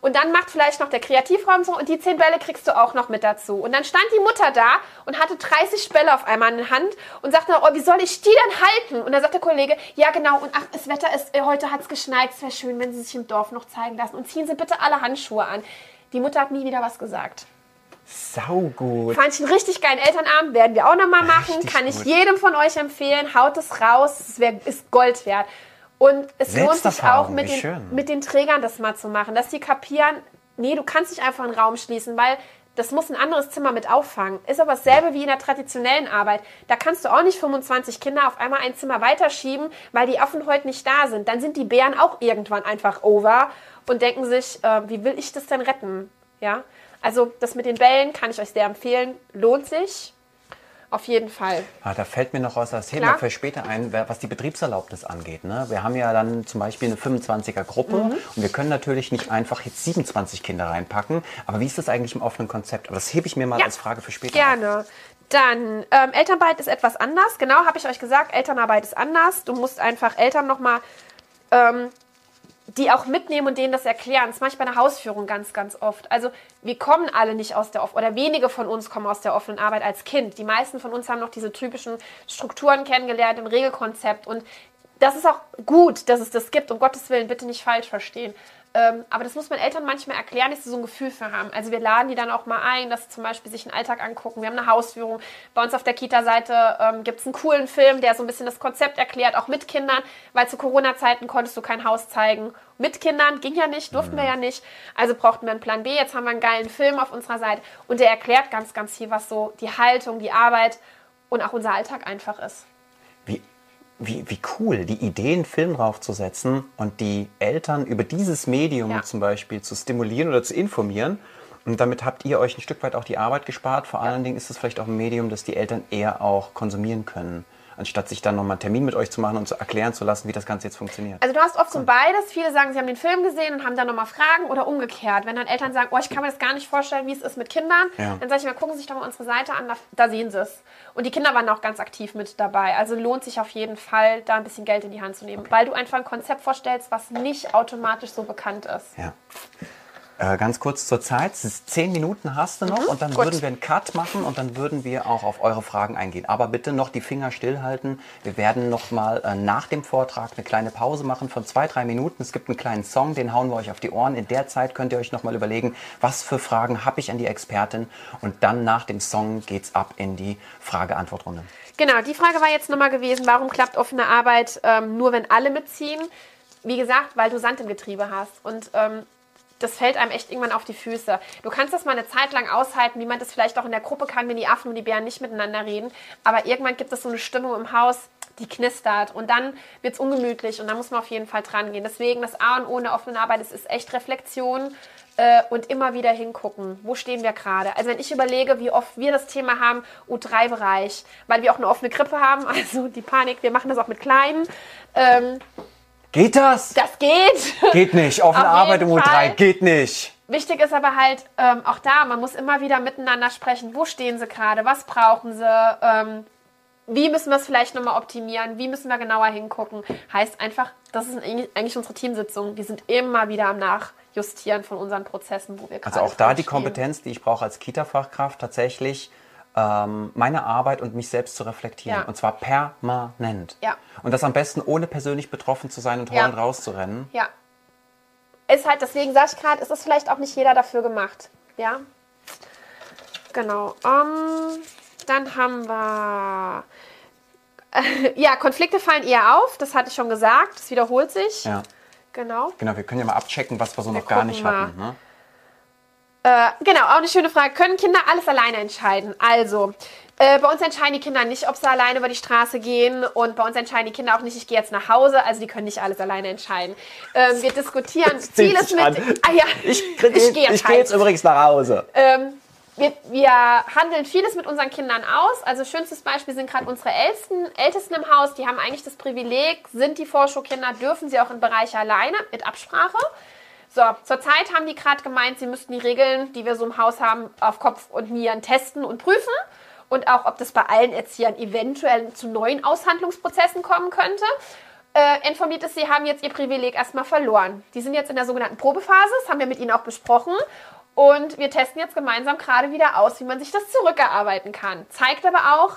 A: Und dann macht vielleicht noch der Kreativraum so und die zehn Bälle kriegst du auch noch mit dazu. Und dann stand die Mutter da und hatte 30 Bälle auf einmal in der Hand und sagte, oh, wie soll ich die denn halten? Und dann sagt der Kollege, ja genau, und ach, das Wetter ist, äh, heute hat es geschneit, es wäre schön, wenn sie sich im Dorf noch zeigen lassen. Und ziehen Sie bitte alle Handschuhe an. Die Mutter hat nie wieder was gesagt.
B: Saugut.
A: Fand ich einen richtig geilen Elternabend, werden wir auch nochmal machen.
B: Richtig
A: Kann ich
B: gut.
A: jedem von euch empfehlen. Haut es raus, es wär, ist Gold wert. Und es lohnt sich auch mit den, mit den Trägern das mal zu machen, dass die kapieren, nee, du kannst nicht einfach einen Raum schließen, weil das muss ein anderes Zimmer mit auffangen. Ist aber dasselbe wie in der traditionellen Arbeit. Da kannst du auch nicht 25 Kinder auf einmal ein Zimmer weiterschieben, weil die Affen heute nicht da sind. Dann sind die Bären auch irgendwann einfach over und denken sich, äh, wie will ich das denn retten? Ja, also das mit den Bällen kann ich euch sehr empfehlen. Lohnt sich. Auf jeden Fall.
B: Ah, da fällt mir noch was das Thema für später ein, was die Betriebserlaubnis angeht. Ne? Wir haben ja dann zum Beispiel eine 25er-Gruppe
A: Mhm.
B: und wir können natürlich nicht einfach jetzt 27 Kinder reinpacken. Aber wie ist das eigentlich im offenen Konzept? Aber das hebe ich mir mal
A: Ja,
B: als Frage für später. auf.
A: Gerne. Dann, ähm, Elternarbeit ist etwas anders. Genau, habe ich euch gesagt, Elternarbeit ist anders. Du musst einfach Eltern nochmal, ähm, die auch mitnehmen und denen das erklären. Das mache ich bei einer Hausführung ganz, ganz oft. Also wir kommen alle nicht aus der offenen, oder wenige von uns kommen aus der offenen Arbeit als Kind. Die meisten von uns haben noch diese typischen Strukturen kennengelernt im Regelkonzept und das ist auch gut, dass es das gibt, um Gottes Willen, bitte nicht falsch verstehen. Ähm, aber das muss man Eltern manchmal erklären, dass sie so ein Gefühl für haben. Also wir laden die dann auch mal ein, dass sie zum Beispiel sich einen Alltag angucken. Wir haben eine Hausführung. Bei uns auf der Kita-Seite ähm, gibt es einen coolen Film, der so ein bisschen das Konzept erklärt, auch mit Kindern, weil zu Corona-Zeiten konntest du kein Haus zeigen. Mit Kindern ging ja nicht, durften wir ja nicht. Also brauchten wir einen Plan B. Jetzt haben wir einen geilen Film auf unserer Seite und der erklärt ganz, ganz viel, was so die Haltung, die Arbeit und auch unser Alltag einfach ist.
B: Wie wie, cool, die Idee, einen Film draufzusetzen und die Eltern über dieses Medium ja. zum Beispiel zu stimulieren oder zu informieren. Und damit habt ihr euch ein Stück weit auch die Arbeit gespart. Vor ja. allen Dingen ist es vielleicht auch ein Medium, das die Eltern eher auch konsumieren können anstatt sich dann nochmal einen Termin mit euch zu machen und zu erklären zu lassen, wie das Ganze jetzt funktioniert.
A: Also du hast oft so beides. Viele sagen, sie haben den Film gesehen und haben dann nochmal Fragen oder umgekehrt. Wenn dann Eltern sagen, oh, ich kann mir das gar nicht vorstellen, wie es ist mit Kindern, ja. dann sage ich mal, gucken Sie sich doch mal unsere Seite an, da, sehen Sie es. Und die Kinder waren auch ganz aktiv mit dabei. Also lohnt sich auf jeden Fall, da ein bisschen Geld in die Hand zu nehmen, okay. weil du einfach ein Konzept vorstellst, was nicht automatisch so bekannt ist.
B: Ja. Äh, ganz kurz zur Zeit. Zehn Minuten hast du noch mhm, und dann gut. würden wir einen Cut machen und dann würden wir auch auf eure Fragen eingehen. Aber bitte noch die Finger stillhalten. Wir werden noch mal äh, nach dem Vortrag eine kleine Pause machen von zwei, drei Minuten. Es gibt einen kleinen Song, den hauen wir euch auf die Ohren. In der Zeit könnt ihr euch noch mal überlegen, was für Fragen habe ich an die Expertin und dann nach dem Song geht's ab in die Frage-Antwort-Runde.
A: Genau, die Frage war jetzt nochmal gewesen, warum klappt offene Arbeit ähm, nur, wenn alle mitziehen? Wie gesagt, weil du Sand im Getriebe hast. Und ähm, das fällt einem echt irgendwann auf die Füße. Du kannst das mal eine Zeit lang aushalten, wie man das vielleicht auch in der Gruppe kann, wenn die Affen und die Bären nicht miteinander reden. Aber irgendwann gibt es so eine Stimmung im Haus, die knistert und dann wird es ungemütlich und da muss man auf jeden Fall dran gehen. Deswegen das A und O in der offenen Arbeit, es ist echt Reflexion äh, und immer wieder hingucken. Wo stehen wir gerade? Also wenn ich überlege, wie oft wir das Thema haben, U3-Bereich, weil wir auch eine offene Krippe haben, also die Panik, wir machen das auch mit Kleinen. Ähm,
B: Geht das?
A: Das geht.
B: Geht nicht. Offene Arbeit im U3 geht nicht.
A: Wichtig ist aber halt ähm, auch da, man muss immer wieder miteinander sprechen. Wo stehen sie gerade? Was brauchen sie? Ähm, wie müssen wir es vielleicht nochmal optimieren? Wie müssen wir genauer hingucken? Heißt einfach, das ist eigentlich unsere Teamsitzung. Die sind immer wieder am Nachjustieren von unseren Prozessen, wo wir
B: gerade Also auch da die Kompetenz, die ich brauche als Kita-Fachkraft, tatsächlich ähm, meine Arbeit und mich selbst zu reflektieren. Ja. Und zwar permanent.
A: Ja.
B: Und das am besten ohne persönlich betroffen zu sein und heulend ja. rauszurennen.
A: Ja. Ist halt, deswegen sage ich gerade, ist es vielleicht auch nicht jeder dafür gemacht. Ja. Genau. Um, dann haben wir. ja, Konflikte fallen eher auf, das hatte ich schon gesagt. Das wiederholt sich.
B: Ja.
A: Genau.
B: Genau, wir können ja mal abchecken, was wir so wir noch gar nicht mal. hatten. Ne?
A: Äh, genau, auch eine schöne Frage. Können Kinder alles alleine entscheiden? Also, äh, bei uns entscheiden die Kinder nicht, ob sie alleine über die Straße gehen und bei uns entscheiden die Kinder auch nicht, ich gehe jetzt nach Hause. Also die können nicht alles alleine entscheiden. Ähm, wir diskutieren vieles mit.
B: Ah ja, ich, ich, ich gehe jetzt, geh jetzt übrigens nach Hause.
A: Ähm, wir, wir, handeln vieles mit unseren Kindern aus. Also schönstes Beispiel sind gerade unsere Ältesten, Ältesten im Haus. Die haben eigentlich das Privileg, sind die Vorschulkinder, dürfen sie auch in Bereiche alleine mit Absprache. So, zurzeit haben die gerade gemeint, sie müssten die Regeln, die wir so im Haus haben, auf Kopf und Nieren testen und prüfen. Und auch, ob das bei allen Erziehern eventuell zu neuen Aushandlungsprozessen kommen könnte. Äh, informiert ist, sie haben jetzt ihr Privileg erstmal verloren. Die sind jetzt in der sogenannten Probephase, das haben wir mit ihnen auch besprochen. Und wir testen jetzt gemeinsam gerade wieder aus, wie man sich das zurückerarbeiten kann. Zeigt aber auch,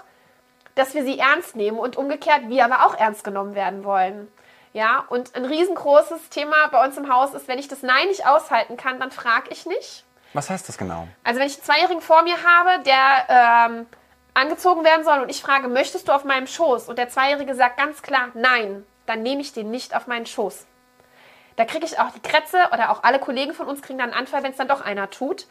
A: dass wir sie ernst nehmen und umgekehrt wir aber auch ernst genommen werden wollen. Ja, und ein riesengroßes Thema bei uns im Haus ist, wenn ich das Nein nicht aushalten kann, dann frage ich nicht.
B: Was heißt das genau?
A: Also wenn ich einen Zweijährigen vor mir habe, der ähm, angezogen werden soll und ich frage, möchtest du auf meinem Schoß? Und der Zweijährige sagt ganz klar Nein, dann nehme ich den nicht auf meinen Schoß. Da kriege ich auch die Krätze oder auch alle Kollegen von uns kriegen dann einen Anfall, wenn es dann doch einer tut,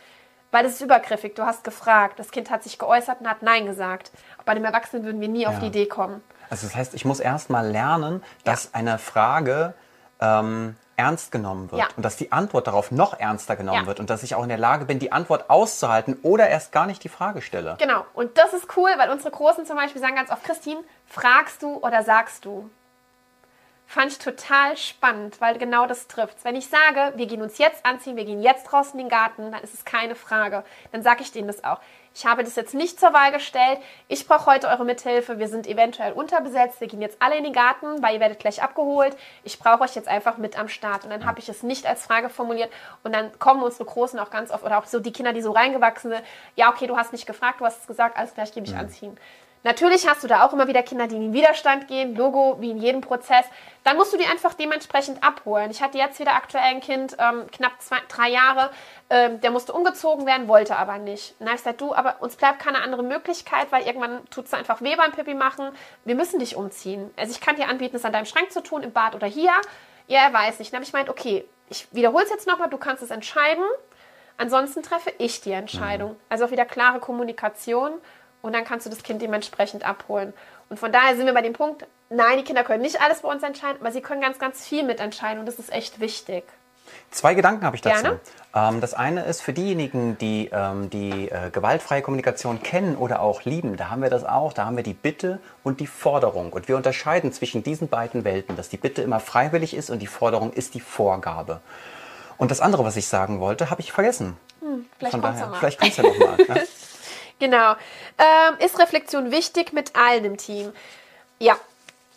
A: weil es ist übergriffig. Du hast gefragt, das Kind hat sich geäußert und hat Nein gesagt. Auch bei dem Erwachsenen würden wir nie ja. auf die Idee kommen.
B: Also das heißt, ich muss erst mal lernen, dass ja. eine Frage ähm, ernst genommen wird ja. und dass die Antwort darauf noch ernster genommen ja. wird und dass ich auch in der Lage bin, die Antwort auszuhalten oder erst gar nicht die Frage stelle.
A: Genau. Und das ist cool, weil unsere Großen zum Beispiel sagen ganz oft, Christine, fragst du oder sagst du? Fand ich total spannend, weil genau das trifft. Wenn ich sage, wir gehen uns jetzt anziehen, wir gehen jetzt draußen in den Garten, dann ist es keine Frage. Dann sage ich denen das auch. Ich habe das jetzt nicht zur Wahl gestellt. Ich brauche heute eure Mithilfe. Wir sind eventuell unterbesetzt. Wir gehen jetzt alle in den Garten, weil ihr werdet gleich abgeholt. Ich brauche euch jetzt einfach mit am Start. Und dann habe ich es nicht als Frage formuliert. Und dann kommen unsere Großen auch ganz oft, oder auch so die Kinder, die so reingewachsen sind. Ja, okay, du hast nicht gefragt, du hast es gesagt, alles gleich gebe ich ja. anziehen. Natürlich hast du da auch immer wieder Kinder, die in den Widerstand gehen, Logo, wie in jedem Prozess. Dann musst du die einfach dementsprechend abholen. Ich hatte jetzt wieder aktuell ein Kind, ähm, knapp zwei, drei Jahre, ähm, der musste umgezogen werden, wollte aber nicht. Und dann habe ich gesagt, du, aber uns bleibt keine andere Möglichkeit, weil irgendwann tut es einfach weh beim Pipi machen. Wir müssen dich umziehen. Also ich kann dir anbieten, es an deinem Schrank zu tun, im Bad oder hier. Ja, er weiß nicht. Dann habe ich gemeint, okay, ich wiederhole es jetzt nochmal, du kannst es entscheiden. Ansonsten treffe ich die Entscheidung. Mhm. Also auch wieder klare Kommunikation und dann kannst du das Kind dementsprechend abholen. Und von daher sind wir bei dem Punkt, nein, die Kinder können nicht alles bei uns entscheiden, aber sie können ganz, ganz viel mitentscheiden und das ist echt wichtig.
B: Zwei Gedanken habe ich dazu. Ähm, das eine ist für diejenigen, die ähm, die äh, gewaltfreie Kommunikation kennen oder auch lieben, da haben wir das auch, da haben wir die Bitte und die Forderung. Und wir unterscheiden zwischen diesen beiden Welten, dass die Bitte immer freiwillig ist und die Forderung ist die Vorgabe. Und das andere, was ich sagen wollte, habe ich vergessen.
A: Hm, vielleicht Von daher,
B: vielleicht kommst du ja nochmal. Ne?
A: Genau. Ähm, ist Reflexion wichtig mit allen im Team? Ja.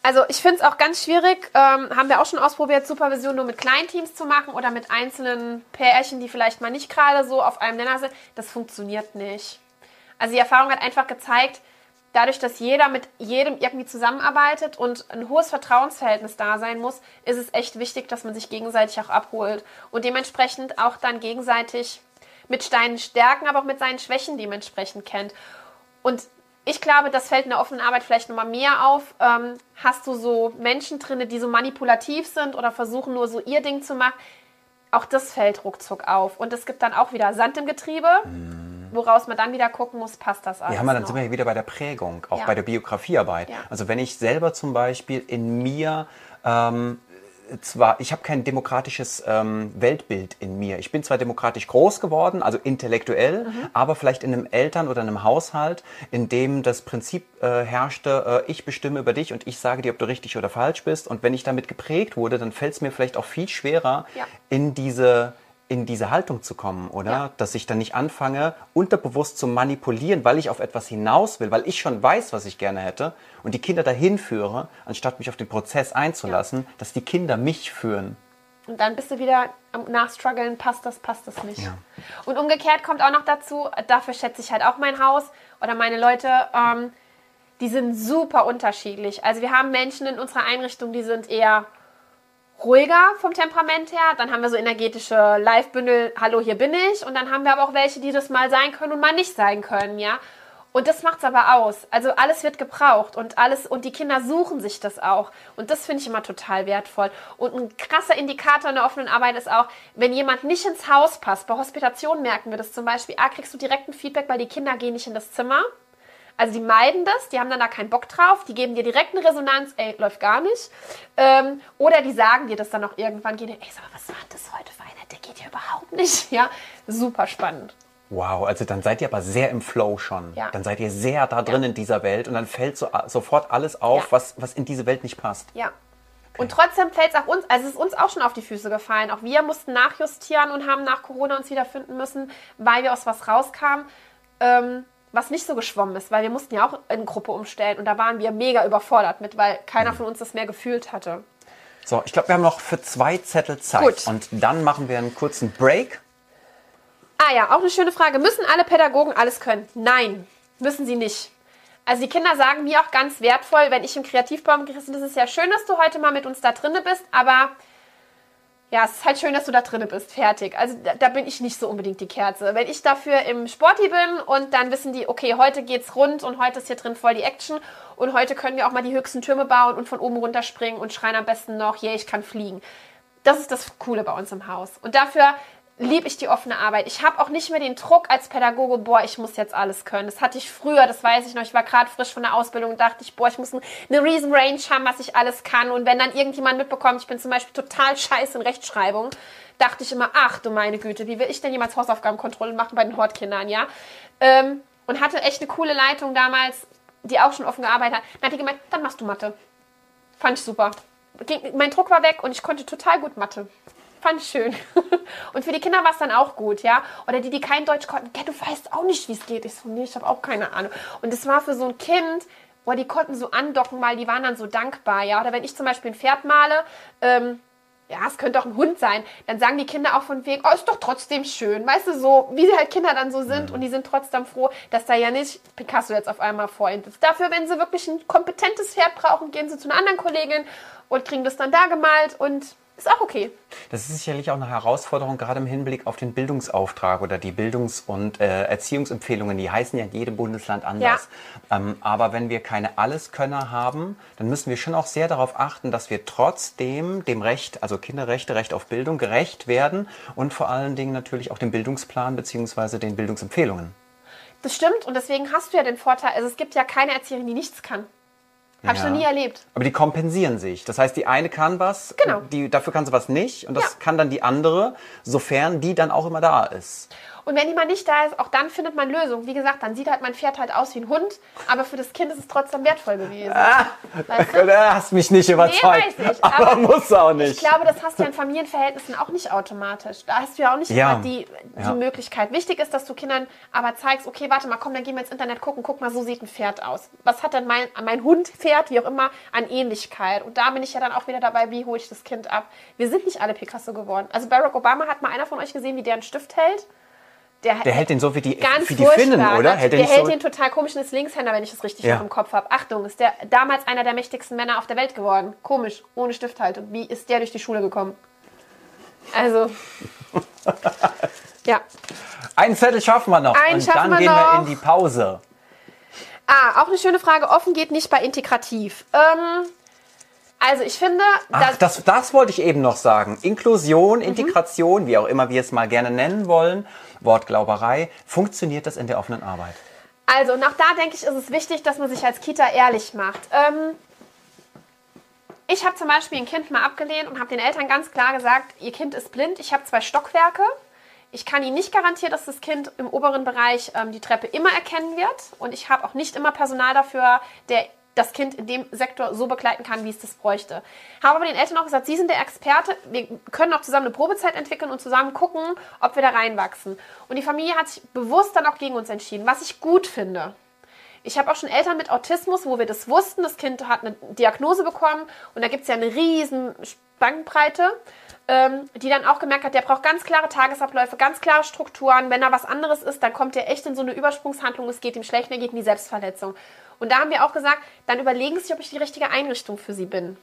A: Also ich finde es auch ganz schwierig, ähm, haben wir auch schon ausprobiert, Supervision nur mit kleinen Teams zu machen oder mit einzelnen Pärchen, die vielleicht mal nicht gerade so auf einem Nenner sind. Das funktioniert nicht. Also die Erfahrung hat einfach gezeigt, dadurch, dass jeder mit jedem irgendwie zusammenarbeitet und ein hohes Vertrauensverhältnis da sein muss, ist es echt wichtig, dass man sich gegenseitig auch abholt und dementsprechend auch dann gegenseitig mit seinen Stärken, aber auch mit seinen Schwächen dementsprechend kennt. Und ich glaube, das fällt in der offenen Arbeit vielleicht nochmal mehr auf. Ähm, hast du so Menschen drin, die so manipulativ sind oder versuchen nur so ihr Ding zu machen? Auch das fällt ruckzuck auf. Und es gibt dann auch wieder Sand im Getriebe, mhm. woraus man dann wieder gucken muss, passt das alles.
B: Ja, dann noch? sind wir wieder bei der Prägung, auch ja. bei der Biografiearbeit. Ja. Also wenn ich selber zum Beispiel in mir ähm, zwar, ich habe kein demokratisches ähm, Weltbild in mir. Ich bin zwar demokratisch groß geworden, also intellektuell, mhm. aber vielleicht in einem Eltern- oder einem Haushalt, in dem das Prinzip äh, herrschte, äh, ich bestimme über dich und ich sage dir, ob du richtig oder falsch bist. Und wenn ich damit geprägt wurde, dann fällt es mir vielleicht auch viel schwerer, ja. in diese in diese Haltung zu kommen, oder? Ja. Dass ich dann nicht anfange, unterbewusst zu manipulieren, weil ich auf etwas hinaus will, weil ich schon weiß, was ich gerne hätte und die Kinder dahin führe, anstatt mich auf den Prozess einzulassen, ja. dass die Kinder mich führen.
A: Und dann bist du wieder am Nachstruggeln, passt das, passt das nicht. Ja. Und umgekehrt kommt auch noch dazu, dafür schätze ich halt auch mein Haus oder meine Leute, ähm, die sind super unterschiedlich. Also wir haben Menschen in unserer Einrichtung, die sind eher ruhiger vom Temperament her. Dann haben wir so energetische Live-Bündel, hallo, hier bin ich. Und dann haben wir aber auch welche, die das mal sein können und mal nicht sein können, ja. Und das macht es aber aus. Also alles wird gebraucht und alles und die Kinder suchen sich das auch. Und das finde ich immer total wertvoll. Und ein krasser Indikator in der offenen Arbeit ist auch, wenn jemand nicht ins Haus passt. Bei Hospitation merken wir das zum Beispiel. Ah, kriegst du direkt ein Feedback, weil die Kinder gehen nicht in das Zimmer. Also die meiden das, die haben dann da keinen Bock drauf, die geben dir direkt eine Resonanz, ey, läuft gar nicht. Ähm, oder die sagen dir das dann auch irgendwann, gehen dir, ey, sag mal, was war das heute für einer? Der geht ja überhaupt nicht. Ja, super spannend.
B: Wow, also dann seid ihr aber sehr im Flow schon. Ja. Dann seid ihr sehr da drin ja. in dieser Welt und dann fällt so, sofort alles auf, ja. was, was in diese Welt nicht passt.
A: Ja. Okay. Und trotzdem fällt es auch uns, also es ist uns auch schon auf die Füße gefallen. Auch wir mussten nachjustieren und haben nach Corona uns wiederfinden müssen, weil wir aus was rauskamen. Ähm, was nicht so geschwommen ist, weil wir mussten ja auch in Gruppe umstellen und da waren wir mega überfordert mit, weil keiner mhm. von uns das mehr gefühlt hatte.
B: So, ich glaube, wir haben noch für zwei Zettel Zeit Gut. und dann machen wir einen kurzen Break.
A: Ah ja, auch eine schöne Frage. Müssen alle Pädagogen alles können? Nein, müssen sie nicht. Also die Kinder sagen mir auch ganz wertvoll, wenn ich im Kreativbaum gerissen, das ist ja schön, dass du heute mal mit uns da drinne bist, aber ja, es ist halt schön, dass du da drin bist, fertig. Also da, da, bin ich nicht so unbedingt die Kerze. Wenn ich dafür im Sporty bin und dann wissen die, okay, heute geht's rund und heute ist hier drin voll die Action und heute können wir auch mal die höchsten Türme bauen und von oben runterspringen und schreien am besten noch, yeah, ich kann fliegen. Das ist das Coole bei uns im Haus. Und dafür liebe ich die offene Arbeit. Ich habe auch nicht mehr den Druck als Pädagoge, boah, ich muss jetzt alles können. Das hatte ich früher, das weiß ich noch. Ich war gerade frisch von der Ausbildung und dachte ich, boah, ich muss eine riesen Range haben, was ich alles kann. Und wenn dann irgendjemand mitbekommt, ich bin zum Beispiel total scheiße in Rechtschreibung, dachte ich immer, ach du meine Güte, wie will ich denn jemals Hausaufgabenkontrolle machen bei den Hortkindern, ja? Ähm, und hatte echt eine coole Leitung damals, die auch schon offen gearbeitet hat. Dann hat die gemeint, dann machst du Mathe. Fand ich super. mein Druck war weg und ich konnte total gut Mathe. Fand ich schön. Und für die Kinder war es dann auch gut, ja. Oder die, die kein Deutsch konnten, ja, du weißt auch nicht, wie es geht. Ich so, nee, ich habe auch keine Ahnung. Und es war für so ein Kind, boah, die konnten so andocken, weil die waren dann so dankbar, ja. Oder wenn ich zum Beispiel ein Pferd male, ähm, ja, es könnte auch ein Hund sein, dann sagen die Kinder auch von wegen, oh, ist doch trotzdem schön. Weißt du, so, wie sie halt Kinder dann so sind mhm. und die sind trotzdem froh, dass da ja nicht Picasso jetzt auf einmal vor ihnen ist. Dafür, wenn sie wirklich ein kompetentes Pferd brauchen, gehen sie zu einer anderen Kollegin und kriegen das dann da gemalt und ist auch okay.
B: Das ist sicherlich auch eine Herausforderung, gerade im Hinblick auf den Bildungsauftrag oder die Bildungs- und äh, Erziehungsempfehlungen. Die heißen ja in jedem Bundesland anders. Ja. Ähm, aber wenn wir keine Alleskönner haben, dann müssen wir schon auch sehr darauf achten, dass wir trotzdem dem Recht, also Kinderrechte, Recht auf Bildung, gerecht werden und vor allen Dingen natürlich auch dem Bildungsplan bzw. den Bildungsempfehlungen.
A: Das stimmt und deswegen hast du ja den Vorteil, also es gibt ja keine Erzieherin, die nichts kann. Habe ja. ich noch nie erlebt.
B: Aber die kompensieren sich. Das heißt, die eine kann was,
A: genau.
B: die, dafür kann sie was nicht und das ja. kann dann die andere, sofern die dann auch immer da ist.
A: Und wenn jemand nicht da ist, auch dann findet man Lösungen. Wie gesagt, dann sieht halt mein Pferd halt aus wie ein Hund, aber für das Kind ist es trotzdem wertvoll gewesen. Ah,
B: weißt du? hast mich nicht überzeugt. Nee, weiß ich. Aber, aber muss auch nicht.
A: Ich glaube, das hast du ja in Familienverhältnissen auch nicht automatisch. Da hast du ja auch nicht ja. immer die, die ja. Möglichkeit. Wichtig ist, dass du Kindern aber zeigst, okay, warte mal, komm, dann gehen wir ins Internet gucken, guck mal, so sieht ein Pferd aus. Was hat denn mein, mein Hund, Pferd, wie auch immer, an Ähnlichkeit? Und da bin ich ja dann auch wieder dabei, wie hole ich das Kind ab. Wir sind nicht alle Picasso geworden. Also Barack Obama hat mal einer von euch gesehen, wie der einen Stift hält?
B: Der, der hält den so wie die, ganz wie die Finnen, oder?
A: Ne? Hält der hält so den total komisch ist Linkshänder, wenn ich das richtig ja. noch im Kopf habe. Achtung, ist der damals einer der mächtigsten Männer auf der Welt geworden. Komisch, ohne Stifthaltung. Wie ist der durch die Schule gekommen? Also, ja.
B: Einen Zettel schaffen wir noch Einen und dann wir gehen noch. wir in die Pause.
A: Ah, auch eine schöne Frage. Offen geht nicht bei integrativ. Ähm, also ich finde,
B: Ach, das, das wollte ich eben noch sagen. Inklusion, mhm. Integration, wie auch immer wir es mal gerne nennen wollen, Wortglauberei, funktioniert das in der offenen Arbeit?
A: Also, nach da denke ich, ist es wichtig, dass man sich als Kita ehrlich macht. Ähm, ich habe zum Beispiel ein Kind mal abgelehnt und habe den Eltern ganz klar gesagt, ihr Kind ist blind, ich habe zwei Stockwerke. Ich kann Ihnen nicht garantieren, dass das Kind im oberen Bereich ähm, die Treppe immer erkennen wird. Und ich habe auch nicht immer Personal dafür, der das Kind in dem Sektor so begleiten kann, wie es das bräuchte. Habe aber den Eltern auch gesagt, sie sind der Experte, wir können auch zusammen eine Probezeit entwickeln und zusammen gucken, ob wir da reinwachsen. Und die Familie hat sich bewusst dann auch gegen uns entschieden, was ich gut finde. Ich habe auch schon Eltern mit Autismus, wo wir das wussten, das Kind hat eine Diagnose bekommen und da gibt es ja eine riesen Spannbreite, ähm, die dann auch gemerkt hat, der braucht ganz klare Tagesabläufe, ganz klare Strukturen. Wenn da was anderes ist, dann kommt er echt in so eine Übersprungshandlung, es geht ihm schlecht, er geht in die Selbstverletzung. Und da haben wir auch gesagt, dann überlegen Sie sich, ob ich die richtige Einrichtung für Sie bin.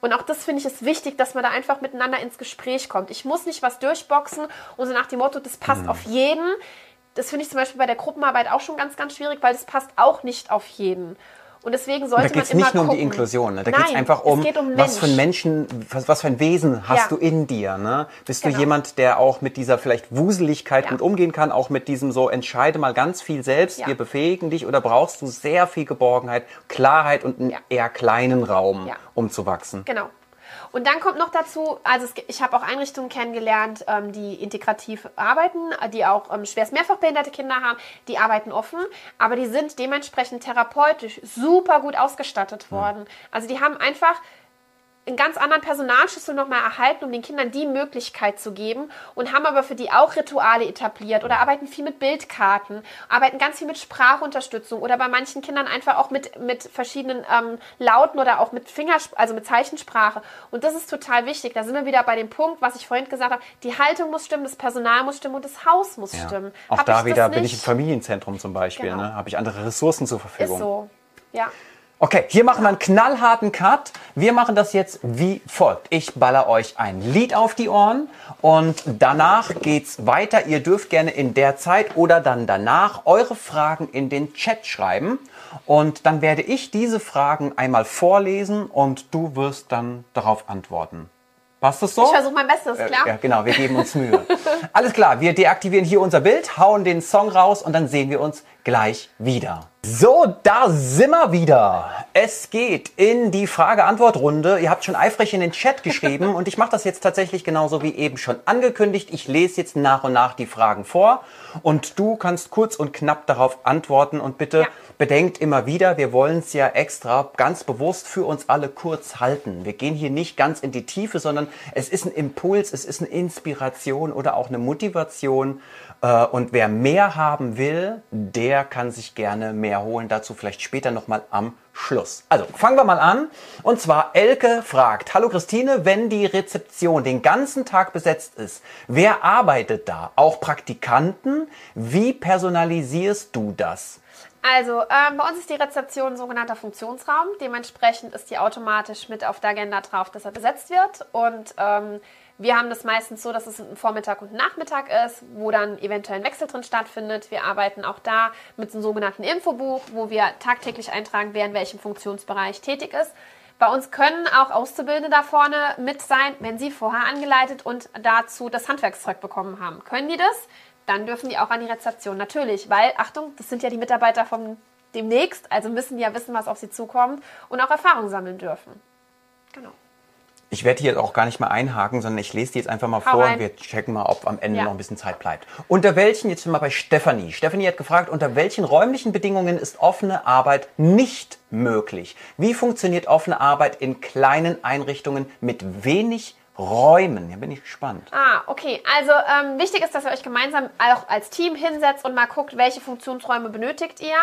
A: Und auch das finde ich ist wichtig, dass man da einfach miteinander ins Gespräch kommt. Ich muss nicht was durchboxen und so nach dem Motto, das passt mhm. auf jeden. Das finde ich zum Beispiel bei der Gruppenarbeit auch schon ganz, ganz schwierig, weil das passt auch nicht auf jeden. Und deswegen sollte und da
B: man immer nicht nur um die Inklusion, ne? da geht es einfach um, um was für ein Menschen, was, was für ein Wesen hast ja. du in dir. Ne? Bist genau. du jemand, der auch mit dieser vielleicht Wuseligkeit ja. gut umgehen kann, auch mit diesem so, entscheide mal ganz viel selbst, ja. wir befähigen dich oder brauchst du sehr viel Geborgenheit, Klarheit und einen eher kleinen Raum, um zu wachsen?
A: Genau. Und dann kommt noch dazu, also es, ich habe auch Einrichtungen kennengelernt, ähm, die integrativ arbeiten, die auch ähm, schwerst mehrfach behinderte Kinder haben, die arbeiten offen, aber die sind dementsprechend therapeutisch super gut ausgestattet worden. Also die haben einfach einen ganz anderen Personalschlüssel nochmal erhalten, um den Kindern die Möglichkeit zu geben und haben aber für die auch Rituale etabliert oder arbeiten viel mit Bildkarten, arbeiten ganz viel mit Sprachunterstützung oder bei manchen Kindern einfach auch mit, mit verschiedenen ähm, Lauten oder auch mit Finger, also mit Zeichensprache. Und das ist total wichtig. Da sind wir wieder bei dem Punkt, was ich vorhin gesagt habe, die Haltung muss stimmen, das Personal muss stimmen und das Haus muss ja. stimmen.
B: Auch Hab da wieder bin ich im Familienzentrum zum Beispiel, genau. ne? habe ich andere Ressourcen zur Verfügung.
A: Ist so, ja.
B: Okay, hier machen wir einen knallharten Cut. Wir machen das jetzt wie folgt. Ich baller euch ein Lied auf die Ohren und danach geht's weiter. Ihr dürft gerne in der Zeit oder dann danach eure Fragen in den Chat schreiben und dann werde ich diese Fragen einmal vorlesen und du wirst dann darauf antworten. Passt das so?
A: Ich versuche mein Bestes, äh, klar.
B: Äh, ja, genau, wir geben uns Mühe. Alles klar, wir deaktivieren hier unser Bild, hauen den Song raus und dann sehen wir uns gleich wieder. So, da sind wir wieder. Es geht in die Frage-Antwort-Runde. Ihr habt schon eifrig in den Chat geschrieben und ich mache das jetzt tatsächlich genauso wie eben schon angekündigt. Ich lese jetzt nach und nach die Fragen vor und du kannst kurz und knapp darauf antworten und bitte ja. Bedenkt immer wieder, wir wollen es ja extra ganz bewusst für uns alle kurz halten. Wir gehen hier nicht ganz in die Tiefe, sondern es ist ein Impuls, es ist eine Inspiration oder auch eine Motivation. Äh, und wer mehr haben will, der der kann sich gerne mehr holen. Dazu vielleicht später nochmal am Schluss. Also fangen wir mal an. Und zwar Elke fragt, hallo Christine, wenn die Rezeption den ganzen Tag besetzt ist, wer arbeitet da? Auch Praktikanten? Wie personalisierst du das?
A: Also, ähm, bei uns ist die Rezeption ein sogenannter Funktionsraum. Dementsprechend ist die automatisch mit auf der Agenda drauf, dass er besetzt wird. Und ähm, wir haben das meistens so, dass es ein Vormittag und ein Nachmittag ist, wo dann eventuell ein Wechsel drin stattfindet. Wir arbeiten auch da mit einem sogenannten Infobuch, wo wir tagtäglich eintragen, wer in welchem Funktionsbereich tätig ist. Bei uns können auch Auszubildende da vorne mit sein, wenn sie vorher angeleitet und dazu das Handwerkszeug bekommen haben. Können die das? Dann dürfen die auch an die Rezeption. Natürlich, weil, Achtung, das sind ja die Mitarbeiter vom demnächst, also müssen die ja wissen, was auf sie zukommt und auch Erfahrung sammeln dürfen.
B: Genau. Ich werde hier auch gar nicht mal einhaken, sondern ich lese die jetzt einfach mal Hau vor rein. und wir checken mal, ob am Ende ja. noch ein bisschen Zeit bleibt. Unter welchen, jetzt sind wir bei Stefanie. Stefanie hat gefragt, unter welchen räumlichen Bedingungen ist offene Arbeit nicht möglich? Wie funktioniert offene Arbeit in kleinen Einrichtungen mit wenig Räumen. Hier bin ich gespannt.
A: Ah, okay. Also ähm, wichtig ist, dass ihr euch gemeinsam auch als Team hinsetzt und mal guckt, welche Funktionsräume benötigt ihr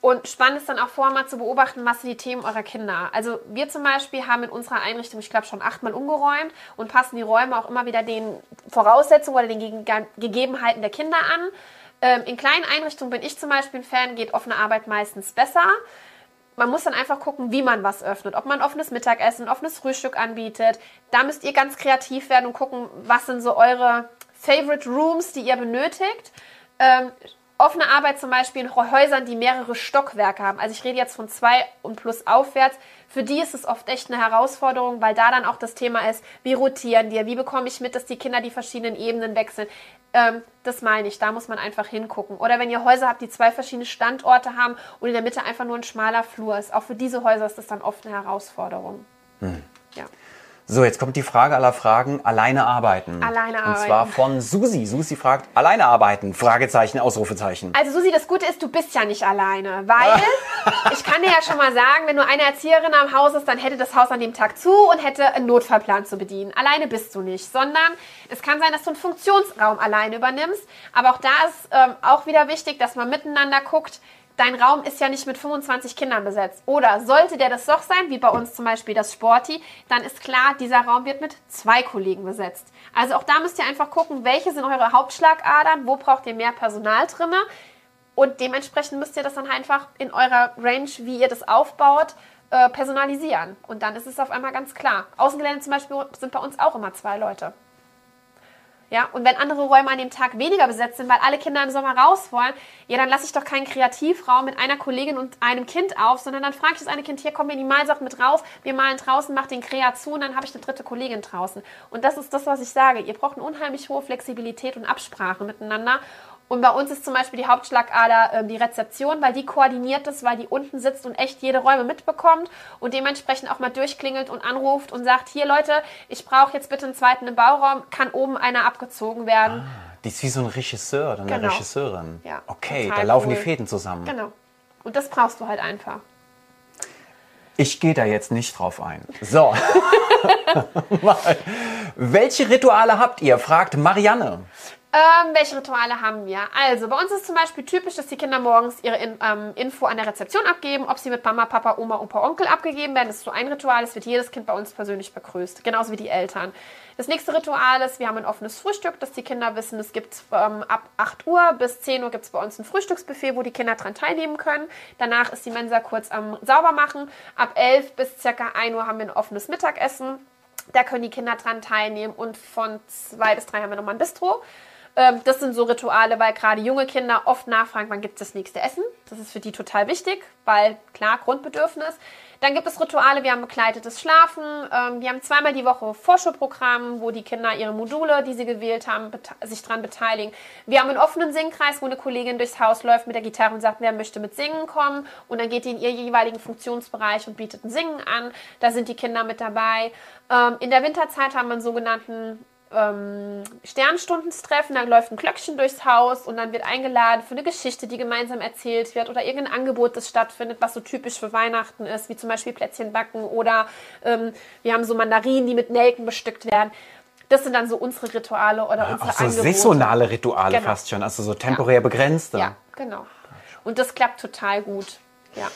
A: und spannend ist dann auch vorher mal zu beobachten, was sind die Themen eurer Kinder. Also wir zum Beispiel haben in unserer Einrichtung, ich glaube, schon achtmal umgeräumt und passen die Räume auch immer wieder den Voraussetzungen oder den Gegebenheiten der Kinder an. Ähm, in kleinen Einrichtungen bin ich zum Beispiel ein Fan, geht offene Arbeit meistens besser. Man muss dann einfach gucken, wie man was öffnet. Ob man offenes Mittagessen, offenes Frühstück anbietet. Da müsst ihr ganz kreativ werden und gucken, was sind so eure Favorite Rooms, die ihr benötigt. Ähm, offene Arbeit zum Beispiel in Häusern, die mehrere Stockwerke haben. Also ich rede jetzt von zwei und plus aufwärts. Für die ist es oft echt eine Herausforderung, weil da dann auch das Thema ist, wie rotieren die, wie bekomme ich mit, dass die Kinder die verschiedenen Ebenen wechseln. Ähm, das meine ich, da muss man einfach hingucken. Oder wenn ihr Häuser habt, die zwei verschiedene Standorte haben und in der Mitte einfach nur ein schmaler Flur ist. Auch für diese Häuser ist das dann oft eine Herausforderung.
B: Hm. Ja. So, jetzt kommt die Frage aller Fragen. Alleine arbeiten.
A: Alleine arbeiten.
B: Und zwar von Susi. Susi fragt, alleine arbeiten? Fragezeichen, Ausrufezeichen.
A: Also Susi, das Gute ist, du bist ja nicht alleine. Weil, ich kann dir ja schon mal sagen, wenn du eine Erzieherin am Haus ist, dann hätte das Haus an dem Tag zu und hätte einen Notfallplan zu bedienen. Alleine bist du nicht. Sondern es kann sein, dass du einen Funktionsraum alleine übernimmst. Aber auch da ist ähm, auch wieder wichtig, dass man miteinander guckt, dein Raum ist ja nicht mit 25 Kindern besetzt. Oder sollte der das doch sein, wie bei uns zum Beispiel das Sporty, dann ist klar, dieser Raum wird mit zwei Kollegen besetzt. Also auch da müsst ihr einfach gucken, welche sind eure Hauptschlagadern, wo braucht ihr mehr Personal drinne. Und dementsprechend müsst ihr das dann einfach in eurer Range, wie ihr das aufbaut, äh, personalisieren. Und dann ist es auf einmal ganz klar. Außengelände zum Beispiel sind bei uns auch immer zwei Leute. Ja, und wenn andere Räume an dem Tag weniger besetzt sind, weil alle Kinder im Sommer raus wollen, ja, dann lasse ich doch keinen Kreativraum mit einer Kollegin und einem Kind auf, sondern dann frage ich das eine Kind, hier, komm mir die Malsachen mit rauf, wir malen draußen, mach den Krea zu und dann habe ich eine dritte Kollegin draußen. Und das ist das, was ich sage. Ihr braucht eine unheimlich hohe Flexibilität und Absprache miteinander. Und bei uns ist zum Beispiel die Hauptschlagader äh, die Rezeption, weil die koordiniert ist, weil die unten sitzt und echt jede Räume mitbekommt und dementsprechend auch mal durchklingelt und anruft und sagt, hier Leute, ich brauche jetzt bitte einen zweiten im Bauraum, kann oben einer abgezogen werden. Ah,
B: die ist wie so ein Regisseur oder eine genau. Regisseurin. Ja, okay, da laufen cool. die Fäden zusammen.
A: Genau. Und das brauchst du halt einfach.
B: Ich gehe da jetzt nicht drauf ein. So. Welche Rituale habt ihr? fragt Marianne.
A: Ähm, welche Rituale haben wir? Also, bei uns ist zum Beispiel typisch, dass die Kinder morgens ihre In ähm, Info an der Rezeption abgeben, ob sie mit Mama, Papa, Oma, Opa, Onkel abgegeben werden. Das ist so ein Ritual. Es wird jedes Kind bei uns persönlich begrüßt, genauso wie die Eltern. Das nächste Ritual ist, wir haben ein offenes Frühstück, dass die Kinder wissen, es gibt ähm, ab 8 Uhr bis 10 Uhr gibt es bei uns ein Frühstücksbuffet, wo die Kinder dran teilnehmen können. Danach ist die Mensa kurz am Saubermachen. Ab 11 bis circa 1 Uhr haben wir ein offenes Mittagessen. Da können die Kinder dran teilnehmen und von 2 bis 3 haben wir nochmal ein Bistro. Ähm, das sind so Rituale, weil gerade junge Kinder oft nachfragen, wann gibt es das nächste Essen. Das ist für die total wichtig, weil klar, Grundbedürfnis. Dann gibt es Rituale, wir haben begleitetes Schlafen. Ähm, wir haben zweimal die Woche Vorschulprogramm, wo die Kinder ihre Module, die sie gewählt haben, sich daran beteiligen. Wir haben einen offenen Singkreis, wo eine Kollegin durchs Haus läuft mit der Gitarre und sagt, wer möchte mit Singen kommen. Und dann geht die in ihr jeweiligen Funktionsbereich und bietet ein Singen an. Da sind die Kinder mit dabei. Ähm, in der Winterzeit haben wir einen sogenannten ähm, Sternstundentreffen, dann läuft ein Glöckchen durchs Haus und dann wird eingeladen für eine Geschichte, die gemeinsam erzählt wird oder irgendein Angebot, das stattfindet, was so typisch für Weihnachten ist, wie zum Beispiel Plätzchen backen oder ähm, wir haben so Mandarinen, die mit Nelken bestückt werden. Das sind dann so unsere Rituale oder ja, unsere
B: auch so Angebote. saisonale Rituale genau. fast schon, also so temporär ja. begrenzte.
A: Ja, genau. Und das klappt total gut. Ja.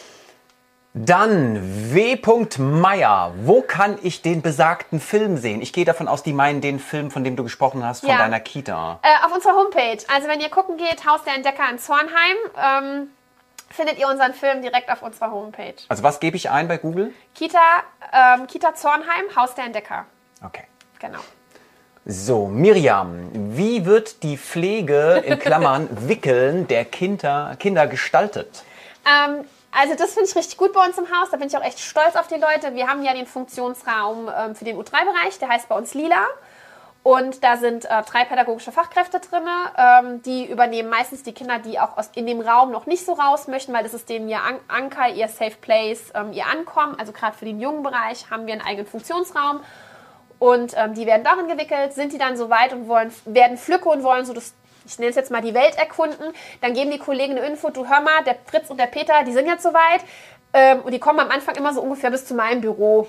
B: Dann W. Meier. Wo kann ich den besagten Film sehen? Ich gehe davon aus, die meinen den Film, von dem du gesprochen hast, von
A: Ja.
B: deiner Kita.
A: Äh, auf unserer Homepage. Also wenn ihr gucken geht, Haus der Entdecker in Zornheim, ähm, findet ihr unseren Film direkt auf unserer Homepage.
B: Also was gebe ich ein bei Google?
A: Kita, ähm, Kita Zornheim, Haus der Entdecker.
B: Okay.
A: Genau.
B: So, Miriam, wie wird die Pflege in Klammern Wickeln der Kinder, Kinder gestaltet?
A: Ähm, also das finde ich richtig gut bei uns im Haus. Da bin ich auch echt stolz auf die Leute. Wir haben ja den Funktionsraum ähm, für den U3-Bereich, der heißt bei uns Lila. Und da sind äh, drei pädagogische Fachkräfte drin, ähm, die übernehmen meistens die Kinder, die auch aus, in dem Raum noch nicht so raus möchten, weil das ist denen ihr An Anker, ihr Safe Place, ähm, ihr Ankommen. Also gerade für den jungen Bereich haben wir einen eigenen Funktionsraum. Und ähm, die werden darin gewickelt, sind die dann so weit und wollen, werden Flücke und wollen so das, ich nenne es jetzt mal die Welt erkunden. Dann geben die Kollegen eine Info, du hör mal, der Fritz und der Peter, die sind jetzt soweit. Ähm, und die kommen am Anfang immer so ungefähr bis zu meinem Büro.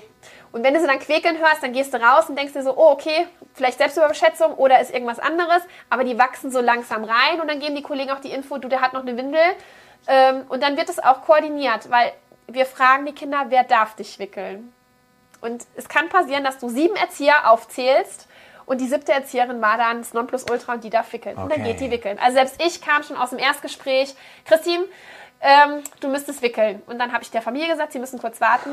A: Und wenn du sie dann quäkeln hörst, dann gehst du raus und denkst dir so, oh, okay, vielleicht Selbstüberschätzung oder ist irgendwas anderes. Aber die wachsen so langsam rein und dann geben die Kollegen auch die Info, du, der hat noch eine Windel. Ähm, und dann wird es auch koordiniert, weil wir fragen die Kinder, wer darf dich wickeln? Und es kann passieren, dass du sieben Erzieher aufzählst und die siebte Erzieherin war dann das Nonplusultra und die darf wickeln. Und dann
B: Okay.
A: geht die wickeln. Also selbst ich kam schon aus dem Erstgespräch, Christine, ähm, du müsstest wickeln. Und dann habe ich der Familie gesagt, sie müssen kurz warten,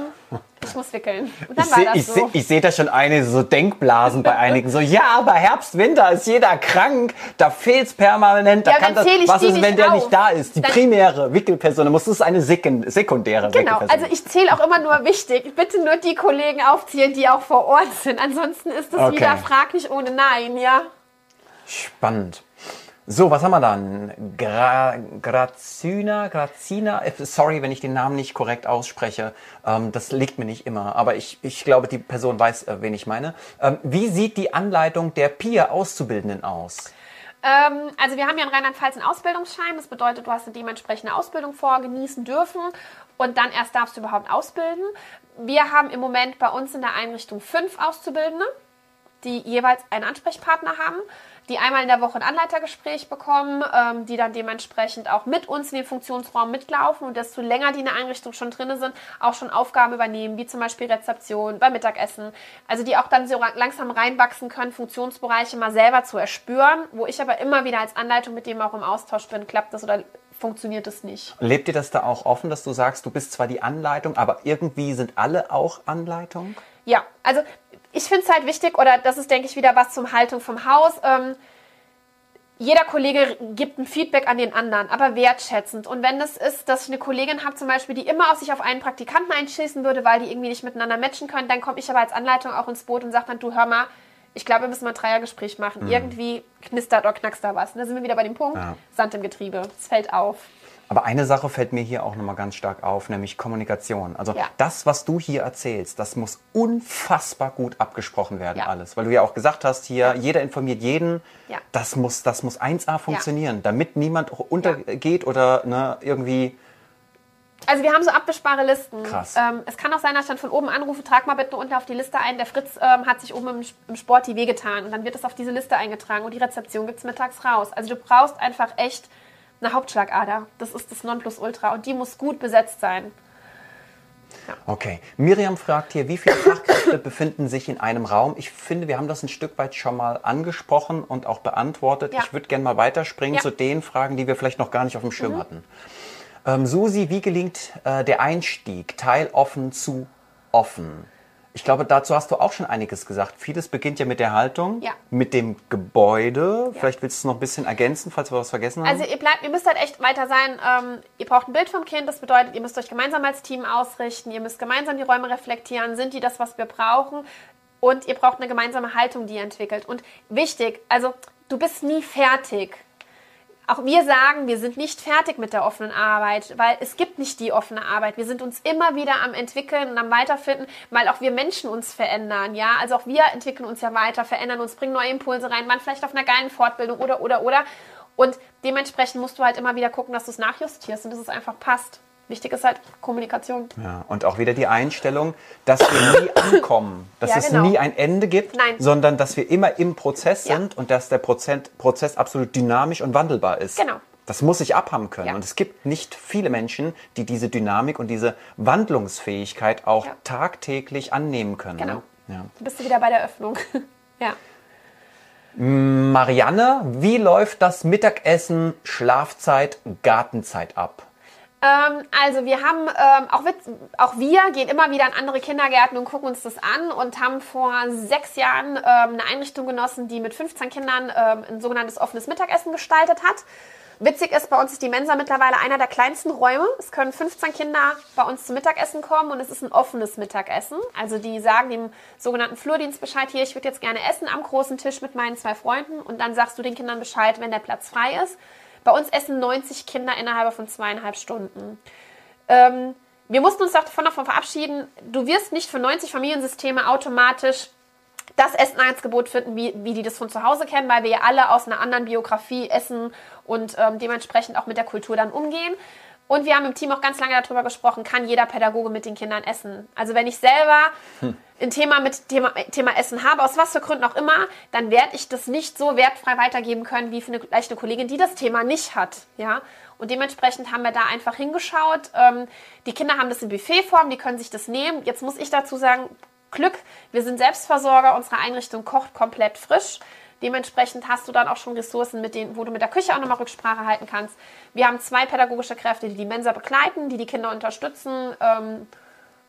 A: ich muss wickeln. Und dann
B: Ich
A: war
B: sehe
A: das
B: ich
A: so.
B: seh, ich seh da schon eine so Denkblasen bei einigen. So, ja, aber Herbst, Winter ist jeder krank, da fehlt's permanent. Da
A: Ja,
B: kann
A: dann
B: das,
A: ich
B: was
A: die
B: ist, wenn der
A: auf.
B: nicht da ist? Die
A: Dann-
B: primäre Wickelperson, muss es eine sekundäre
A: Genau, also ich zähle auch immer nur wichtig. Bitte nur die Kollegen aufzählen, die auch vor Ort sind. Ansonsten ist es
B: Okay.
A: wieder frag nicht ohne Nein, ja.
B: Spannend. So, was haben wir dann? Gra Grazina, Grazina, äh, sorry, wenn ich den Namen nicht korrekt ausspreche. Ähm, das liegt mir nicht immer, aber ich, ich glaube, die Person weiß, äh, wen ich meine. Ähm, wie sieht die Anleitung der PIA-Auszubildenden aus?
A: Ähm, also wir haben ja in Rheinland-Pfalz einen Ausbildungsschein. Das bedeutet, du hast eine dementsprechende Ausbildung vorgenießen dürfen und dann erst darfst du überhaupt ausbilden. Wir haben im Moment bei uns in der Einrichtung fünf Auszubildende, die jeweils einen Ansprechpartner haben, die einmal in der Woche ein Anleitergespräch bekommen, ähm, die dann dementsprechend auch mit uns in den Funktionsraum mitlaufen und desto länger die in der Einrichtung schon drin sind, auch schon Aufgaben übernehmen, wie zum Beispiel Rezeption beim Mittagessen. Also die auch dann so langsam reinwachsen können, Funktionsbereiche mal selber zu erspüren, wo ich aber immer wieder als Anleitung mit dem auch im Austausch bin, klappt das oder funktioniert es nicht.
B: Lebt ihr das da auch offen, dass du sagst, du bist zwar die Anleitung, aber irgendwie sind alle auch Anleitung?
A: Ja, also ich finde es halt wichtig, oder das ist, denke ich, wieder was zum Haltung vom Haus. Ähm, jeder Kollege gibt ein Feedback an den anderen, aber wertschätzend. Und wenn es ist, dass ich eine Kollegin habe, zum Beispiel, die immer auf sich auf einen Praktikanten einschießen würde, weil die irgendwie nicht miteinander matchen können, dann komme ich aber als Anleitung auch ins Boot und sage dann, du hör mal, ich glaube, wir müssen mal ein Dreiergespräch machen. Irgendwie knistert oder knackst da was. Und da sind wir wieder bei dem Punkt,
B: Ja.
A: Sand im Getriebe. Es fällt auf.
B: Aber eine Sache fällt mir hier auch nochmal ganz stark auf, nämlich Kommunikation. Also
A: Ja.
B: das, was du hier erzählst, das muss unfassbar gut abgesprochen werden
A: Ja.
B: alles. Weil du ja auch gesagt hast, hier, jeder informiert jeden.
A: Ja.
B: Das, muss, das muss 1A funktionieren, damit niemand untergeht oder ne, irgendwie...
A: Also wir haben so abwischbare Listen.
B: Krass.
A: Ähm, es kann auch sein, dass ich dann von oben anrufe, trag mal bitte unten auf die Liste ein. Der Fritz ähm, hat sich oben im, im Sport die wehgetan. Und dann wird es auf diese Liste eingetragen und die Rezeption gibt es mittags raus. Also du brauchst einfach echt eine Hauptschlagader. Das ist das Nonplusultra und die muss gut besetzt sein.
B: Okay. Miriam fragt hier, wie viele Fachkräfte befinden sich in einem Raum? Ich finde, wir haben das ein Stück weit schon mal angesprochen und auch beantwortet.
A: Ja.
B: Ich würde gerne mal weiterspringen
A: Ja.
B: zu den Fragen, die wir vielleicht noch gar nicht auf dem Schirm hatten. Ähm, Susi, wie gelingt äh, der Einstieg? Teiloffen zu offen. Ich glaube, dazu hast du auch schon einiges gesagt. Vieles beginnt ja mit der Haltung,
A: Ja.
B: mit dem Gebäude. Vielleicht willst du es noch ein bisschen ergänzen, falls wir was vergessen haben.
A: Also ihr bleibt, ihr müsst halt echt weiter sein. Ähm, ihr braucht ein Bild vom Kind. Das bedeutet, ihr müsst euch gemeinsam als Team ausrichten. Ihr müsst gemeinsam die Räume reflektieren. Sind die das, was wir brauchen? Und ihr braucht eine gemeinsame Haltung, die ihr entwickelt. Und wichtig, also du bist nie fertig. Auch wir sagen, wir sind nicht fertig mit der offenen Arbeit, weil es gibt nicht die offene Arbeit. Wir sind uns immer wieder am entwickeln und am weiterfinden, weil auch wir Menschen uns verändern, ja? Also auch wir entwickeln uns ja weiter, verändern uns, bringen neue Impulse rein, waren vielleicht auf einer geilen Fortbildung oder oder oder und dementsprechend musst du halt immer wieder gucken, dass du es nachjustierst und dass es einfach passt. Wichtig ist halt Kommunikation.
B: Ja, und auch wieder die Einstellung, dass wir nie ankommen, dass
A: Ja,
B: es
A: genau.
B: nie ein Ende gibt,
A: Nein.
B: sondern dass wir immer im Prozess
A: Ja.
B: sind und dass der Prozent, Prozess absolut dynamisch und wandelbar ist.
A: Genau.
B: Das muss sich abhaben können.
A: Ja.
B: Und es gibt nicht viele Menschen, die diese Dynamik und diese Wandlungsfähigkeit auch tagtäglich annehmen können.
A: Genau.
B: Ne? Ja.
A: Du bist du wieder bei der Öffnung. ja.
B: Marianne, wie läuft das Mittagessen, Schlafzeit, Gartenzeit ab?
A: Ähm, also wir haben, ähm, auch, wir, auch wir gehen immer wieder in andere Kindergärten und gucken uns das an und haben vor sechs Jahren ähm, eine Einrichtung genossen, die mit 15 Kindern ähm, ein sogenanntes offenes Mittagessen gestaltet hat. Witzig ist, bei uns ist die Mensa mittlerweile einer der kleinsten Räume. Es können 15 Kinder bei uns zum Mittagessen kommen und es ist ein offenes Mittagessen. Also die sagen dem sogenannten Flurdienst Bescheid, hier, ich würde jetzt gerne essen am großen Tisch mit meinen zwei Freunden und dann sagst du den Kindern Bescheid, wenn der Platz frei ist. Bei uns essen 90 Kinder innerhalb von zweieinhalb Stunden. Ähm, wir mussten uns davon davon verabschieden, du wirst nicht für 90 Familiensysteme automatisch das Essen-Angebot finden, wie, wie die das von zu Hause kennen, weil wir ja alle aus einer anderen Biografie essen und ähm, dementsprechend auch mit der Kultur dann umgehen. Und wir haben im Team auch ganz lange darüber gesprochen, kann jeder Pädagoge mit den Kindern essen. Also wenn ich selber ein Thema mit Thema, Thema Essen habe, aus was für Gründen auch immer, dann werde ich das nicht so wertfrei weitergeben können wie für eine Kollegin, die das Thema nicht hat. Ja? Und dementsprechend haben wir da einfach hingeschaut. Ähm, die Kinder haben das in Buffetform, die können sich das nehmen. Jetzt muss ich dazu sagen, Glück, wir sind Selbstversorger, unsere Einrichtung kocht komplett frisch. Dementsprechend hast du dann auch schon Ressourcen, mit denen, wo du mit der Küche auch nochmal Rücksprache halten kannst. Wir haben zwei pädagogische Kräfte, die die Mensa begleiten, die die Kinder unterstützen, ähm,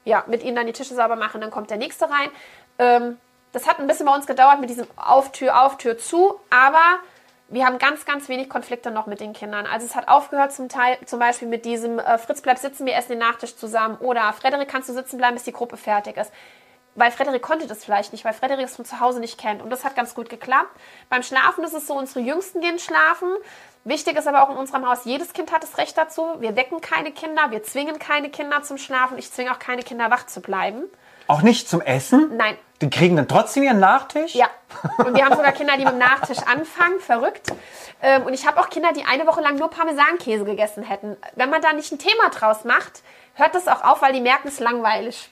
A: ja, mit ihnen dann die Tische sauber machen, dann kommt der nächste rein. Ähm, das hat ein bisschen bei uns gedauert mit diesem auf Tür auf Tür zu, aber wir haben ganz, ganz wenig Konflikte noch mit den Kindern. Also es hat aufgehört zum Teil, zum Beispiel mit diesem äh, Fritz bleib sitzen, wir essen den Nachtisch zusammen oder Frederik kannst du sitzen bleiben, bis die Gruppe fertig ist weil Frederik konnte das vielleicht nicht, weil Frederik es von zu Hause nicht kennt. Und das hat ganz gut geklappt. Beim Schlafen ist es so, unsere Jüngsten gehen schlafen. Wichtig ist aber auch in unserem Haus, jedes Kind hat das Recht dazu. Wir wecken keine Kinder, wir zwingen keine Kinder zum Schlafen. Ich zwinge auch keine Kinder wach zu bleiben.
B: Auch nicht zum Essen?
A: Nein.
B: Die kriegen dann trotzdem ihren Nachtisch?
A: Ja. Und wir haben sogar Kinder, die mit dem Nachtisch anfangen. Verrückt. Ähm, und ich habe auch Kinder, die eine Woche lang nur Parmesankäse gegessen hätten. Wenn man da nicht ein Thema draus macht, hört das auch auf, weil die merken, es ist langweilig.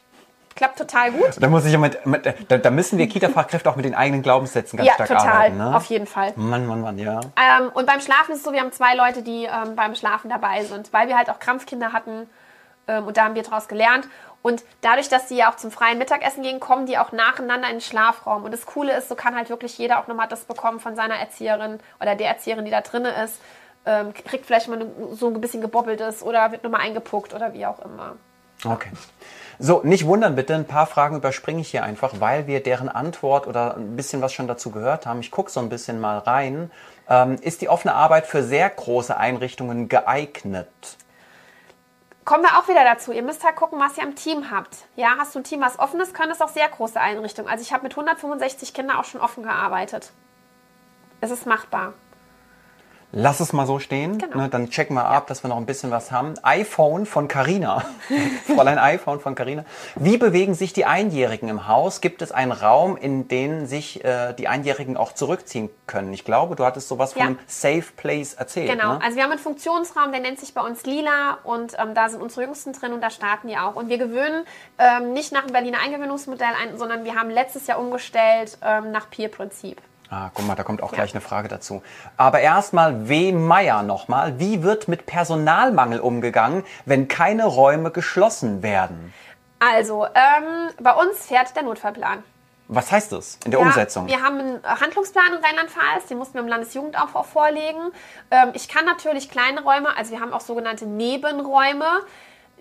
A: Klappt total gut.
B: Da muss ich ja mit, mit da, da müssen wir Kita-Fachkräfte auch mit den eigenen Glaubenssätzen ganz
A: Ja,
B: stark
A: total.
B: arbeiten. Ne?
A: Auf jeden Fall.
B: Mann, Mann, Mann, ja.
A: Ähm, und beim Schlafen ist es so, wir haben zwei Leute, die ähm, beim Schlafen dabei sind, weil wir halt auch Krampfkinder hatten ähm, und da haben wir daraus gelernt. Und dadurch, dass die ja auch zum freien Mittagessen gehen, kommen die auch nacheinander in den Schlafraum. Und das Coole ist, so kann halt wirklich jeder auch nochmal das bekommen von seiner Erzieherin oder der Erzieherin, die da drin ist. Ähm, kriegt vielleicht mal so ein bisschen gebobbeltes oder wird nochmal eingepuckt oder wie auch immer.
B: Okay. So, nicht wundern bitte, ein paar Fragen überspringe ich hier einfach, weil wir deren Antwort oder ein bisschen was schon dazu gehört haben. Ich gucke so ein bisschen mal rein. Ähm, ist die offene Arbeit für sehr große Einrichtungen geeignet?
A: Kommen wir auch wieder dazu. Ihr müsst halt gucken, was ihr am Team habt. Ja, hast du ein Team, was offen ist, können es auch sehr große Einrichtungen. Also ich habe mit 165 Kindern auch schon offen gearbeitet. Es ist machbar.
B: Lass es mal so stehen.
A: Genau.
B: Ne, dann checken wir ab, dass wir noch ein bisschen was haben. iPhone von Carina. Fräulein iPhone von Carina. Wie bewegen sich die Einjährigen im Haus? Gibt es einen Raum, in den sich äh, die Einjährigen auch zurückziehen können? Ich glaube, du hattest sowas von
A: Ja.
B: einem Safe Place erzählt.
A: Genau,
B: Ne?
A: also wir haben einen Funktionsraum, der nennt sich bei uns Lila und ähm, da sind unsere Jüngsten drin und da starten die auch. Und wir gewöhnen ähm, nicht nach dem Berliner Eingewöhnungsmodell ein, sondern wir haben letztes Jahr umgestellt ähm, nach Peer-Prinzip.
B: Ah, guck mal, da kommt auch gleich eine Frage dazu. Aber erstmal W. Meier nochmal. Wie wird mit Personalmangel umgegangen, wenn keine Räume geschlossen werden?
A: Also, ähm, bei uns fährt der Notfallplan.
B: Was heißt das in der
A: Ja,
B: Umsetzung?
A: Wir haben einen Handlungsplan in Rheinland-Pfalz, den mussten wir im Landesjugendamt auch vorlegen. Ähm, ich kann natürlich kleine Räume, also wir haben auch sogenannte Nebenräume,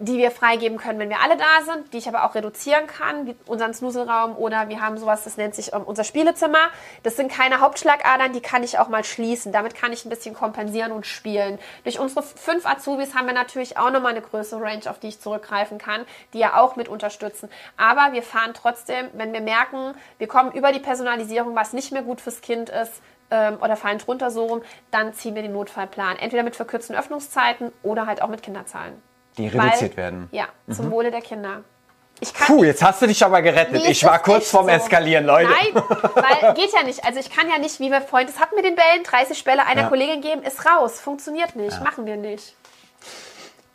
A: die wir freigeben können, wenn wir alle da sind, die ich aber auch reduzieren kann, wie unseren Snuselraum oder wir haben sowas, das nennt sich ähm, unser Spielezimmer. Das sind keine Hauptschlagadern, die kann ich auch mal schließen. Damit kann ich ein bisschen kompensieren und spielen. Durch unsere fünf Azubis haben wir natürlich auch nochmal eine größere Range, auf die ich zurückgreifen kann, die ja auch mit unterstützen. Aber wir fahren trotzdem, wenn wir merken, wir kommen über die Personalisierung, was nicht mehr gut fürs Kind ist, ähm, oder fallen drunter so rum, dann ziehen wir den Notfallplan. Entweder mit verkürzten Öffnungszeiten oder halt auch mit Kinderzahlen.
B: Die reduziert
A: Weil-
B: werden.
A: Ja, zum Wohle der Kinder. Ich kann
B: Puh, jetzt hast du dich aber gerettet.
A: Nee,
B: ich war kurz vorm
A: so.
B: Eskalieren, Leute.
A: Nein, weil geht ja nicht. Also ich kann ja nicht, wie wir vorhin, das hatten wir den Bällen, 30 Bälle einer
B: Ja.
A: Kollegin geben, ist raus. Funktioniert nicht, machen wir nicht.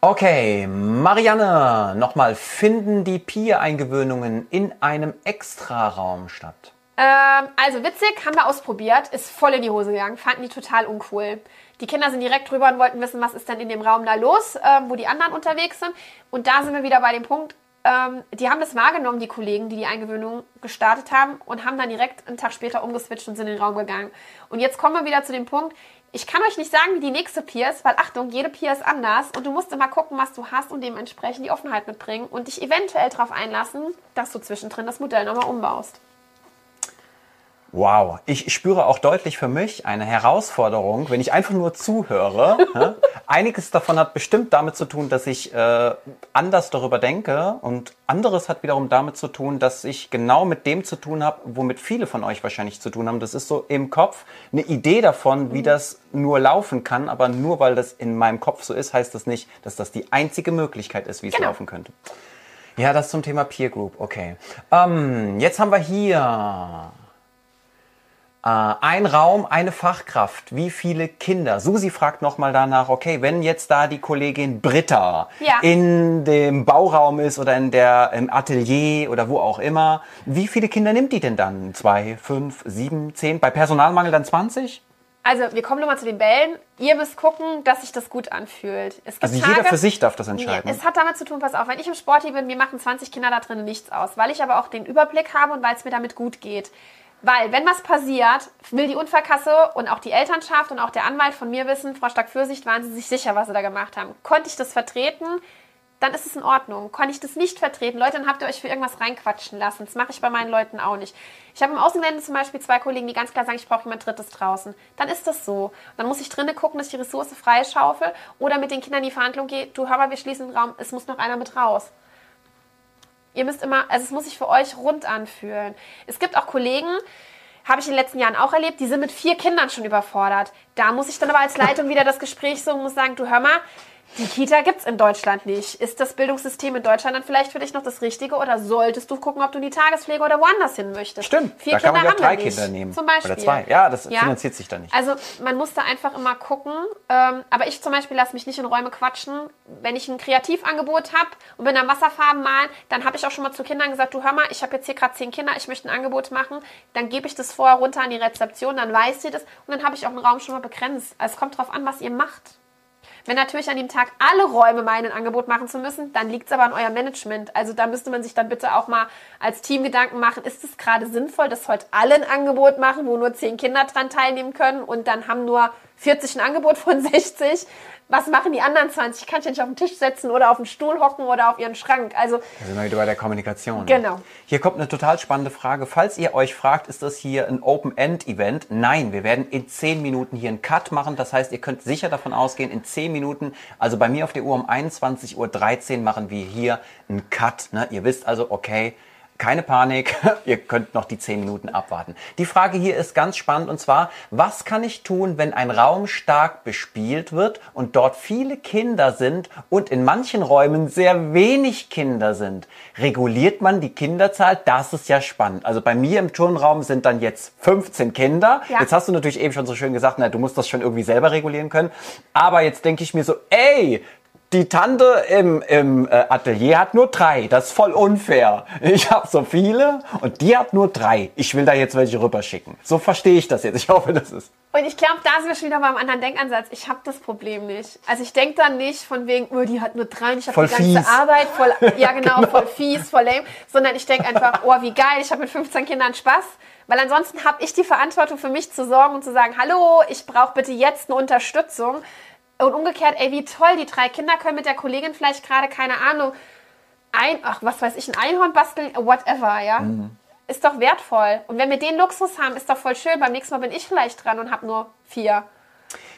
B: Okay, Marianne, nochmal, finden die Peer-Eingewöhnungen in einem Extraraum statt?
A: Ähm, also witzig, haben wir ausprobiert, ist voll in die Hose gegangen, fanden die total uncool. Die Kinder sind direkt drüber und wollten wissen, was ist denn in dem Raum da los, ähm, wo die anderen unterwegs sind. Und da sind wir wieder bei dem Punkt, ähm, die haben das wahrgenommen, die Kollegen, die die Eingewöhnung gestartet haben und haben dann direkt einen Tag später umgeswitcht und sind in den Raum gegangen. Und jetzt kommen wir wieder zu dem Punkt, ich kann euch nicht sagen, wie die nächste Peer ist, weil Achtung, jede Peer ist anders und du musst immer gucken, was du hast und dementsprechend die Offenheit mitbringen und dich eventuell darauf einlassen, dass du zwischendrin das Modell nochmal umbaust.
B: Wow, ich spüre auch deutlich für mich eine Herausforderung, wenn ich einfach nur zuhöre. Einiges davon hat bestimmt damit zu tun, dass ich äh, anders darüber denke und anderes hat wiederum damit zu tun, dass ich genau mit dem zu tun habe, womit viele von euch wahrscheinlich zu tun haben. Das ist so im Kopf eine Idee davon, wie mhm. das nur laufen kann, aber nur weil das in meinem Kopf so ist, heißt das nicht, dass das die einzige Möglichkeit ist, wie es genau. laufen könnte. Ja, das zum Thema Peer Group, okay. Ähm, jetzt haben wir hier ein Raum, eine Fachkraft. Wie viele Kinder? Susi fragt nochmal danach, okay, wenn jetzt da die Kollegin Britta ja. in dem Bauraum ist oder in der, im Atelier oder wo auch immer, wie viele Kinder nimmt die denn dann? Zwei, fünf, sieben, zehn? Bei Personalmangel dann 20?
A: Also, wir kommen nochmal zu den Bällen. Ihr müsst gucken, dass sich das gut anfühlt.
B: also, Tage, jeder für sich darf das entscheiden.
A: Es hat damit zu tun, pass auf, wenn ich im Sporti bin, mir machen 20 Kinder da drinnen nichts aus, weil ich aber auch den Überblick habe und weil es mir damit gut geht. Weil, wenn was passiert, will die Unfallkasse und auch die Elternschaft und auch der Anwalt von mir wissen, Frau Stark-Fürsicht, waren sie sich sicher, was sie da gemacht haben. Konnte ich das vertreten? Dann ist es in Ordnung. Konnte ich das nicht vertreten? Leute, dann habt ihr euch für irgendwas reinquatschen lassen. Das mache ich bei meinen Leuten auch nicht. Ich habe im Außengelände zum Beispiel zwei Kollegen, die ganz klar sagen, ich brauche jemand Drittes draußen. Dann ist das so. Dann muss ich drinnen gucken, dass ich die Ressource freischaufel oder mit den Kindern in die Verhandlung gehe. Du, hör mal, wir schließen den Raum. Es muss noch einer mit raus. Ihr müsst immer, also es muss sich für euch rund anfühlen. Es gibt auch Kollegen, habe ich in den letzten Jahren auch erlebt, die sind mit vier Kindern schon überfordert. Da muss ich dann aber als Leitung wieder das Gespräch so und muss sagen, du hör mal, die Kita gibt es in Deutschland nicht. Ist das Bildungssystem in Deutschland dann vielleicht für dich noch das Richtige oder solltest du gucken, ob du in die Tagespflege oder woanders hin möchtest?
B: Stimmt,
A: Vier
B: da
A: Kinder
B: kann man
A: ja
B: drei Kinder nehmen.
A: Zum Beispiel.
B: Oder zwei. Ja, das ja. finanziert sich dann nicht.
A: Also man muss da einfach immer gucken. Ähm, aber ich zum Beispiel lasse mich nicht in Räume quatschen. Wenn ich ein Kreativangebot habe und bin am Wasserfarben malen, dann habe ich auch schon mal zu Kindern gesagt, du hör mal, ich habe jetzt hier gerade zehn Kinder, ich möchte ein Angebot machen. Dann gebe ich das vorher runter an die Rezeption, dann weiß sie das und dann habe ich auch einen Raum schon mal begrenzt. Also es kommt drauf an, was ihr macht. Wenn natürlich an dem Tag alle Räume meinen Angebot machen zu müssen, dann liegt es aber an euer Management. Also da müsste man sich dann bitte auch mal als Team Gedanken machen, ist es gerade sinnvoll, dass heute alle ein Angebot machen, wo nur zehn Kinder dran teilnehmen können und dann haben nur 40 ein Angebot von 60? Was machen die anderen 20? Kann ich ja nicht auf den Tisch setzen oder auf den Stuhl hocken oder auf ihren Schrank. Also,
B: da sind wir wieder bei der Kommunikation.
A: Genau.
B: Hier kommt eine total spannende Frage. Falls ihr euch fragt, ist das hier ein Open-End-Event? Nein, wir werden in 10 Minuten hier einen Cut machen. Das heißt, ihr könnt sicher davon ausgehen, in 10 Minuten, also bei mir auf der Uhr um 21.13 Uhr machen wir hier einen Cut. Ne? Ihr wisst also, okay, keine Panik, ihr könnt noch die 10 Minuten abwarten. Die Frage hier ist ganz spannend und zwar, was kann ich tun, wenn ein Raum stark bespielt wird und dort viele Kinder sind und in manchen Räumen sehr wenig Kinder sind? Reguliert man die Kinderzahl? Das ist ja spannend. Also bei mir im Turnraum sind dann jetzt 15 Kinder. Ja. Jetzt hast du natürlich eben schon so schön gesagt, na, du musst das schon irgendwie selber regulieren können. Aber jetzt denke ich mir so, ey, die Tante im, im äh, Atelier hat nur drei. Das ist voll unfair. Ich habe so viele und die hat nur drei. Ich will da jetzt welche rüberschicken. So verstehe ich das jetzt. Ich hoffe, das ist.
A: Und ich glaube, da sind wir schon wieder beim anderen Denkansatz. Ich habe das Problem nicht. Also ich denke dann nicht von wegen, oh, die hat nur drei und ich habe die ganze fies. Arbeit voll, ja genau, genau, voll fies, voll lame. Sondern ich denke einfach, oh, wie geil, ich habe mit 15 Kindern Spaß. Weil ansonsten habe ich die Verantwortung für mich zu sorgen und zu sagen, hallo, ich brauche bitte jetzt eine Unterstützung. Und umgekehrt, ey, wie toll, die drei Kinder können mit der Kollegin vielleicht gerade, keine Ahnung, ein, ach, was weiß ich, ein Einhorn basteln, whatever, ja. Mhm. Ist doch wertvoll. Und wenn wir den Luxus haben, ist doch voll schön. Beim nächsten Mal bin ich vielleicht dran und habe nur vier.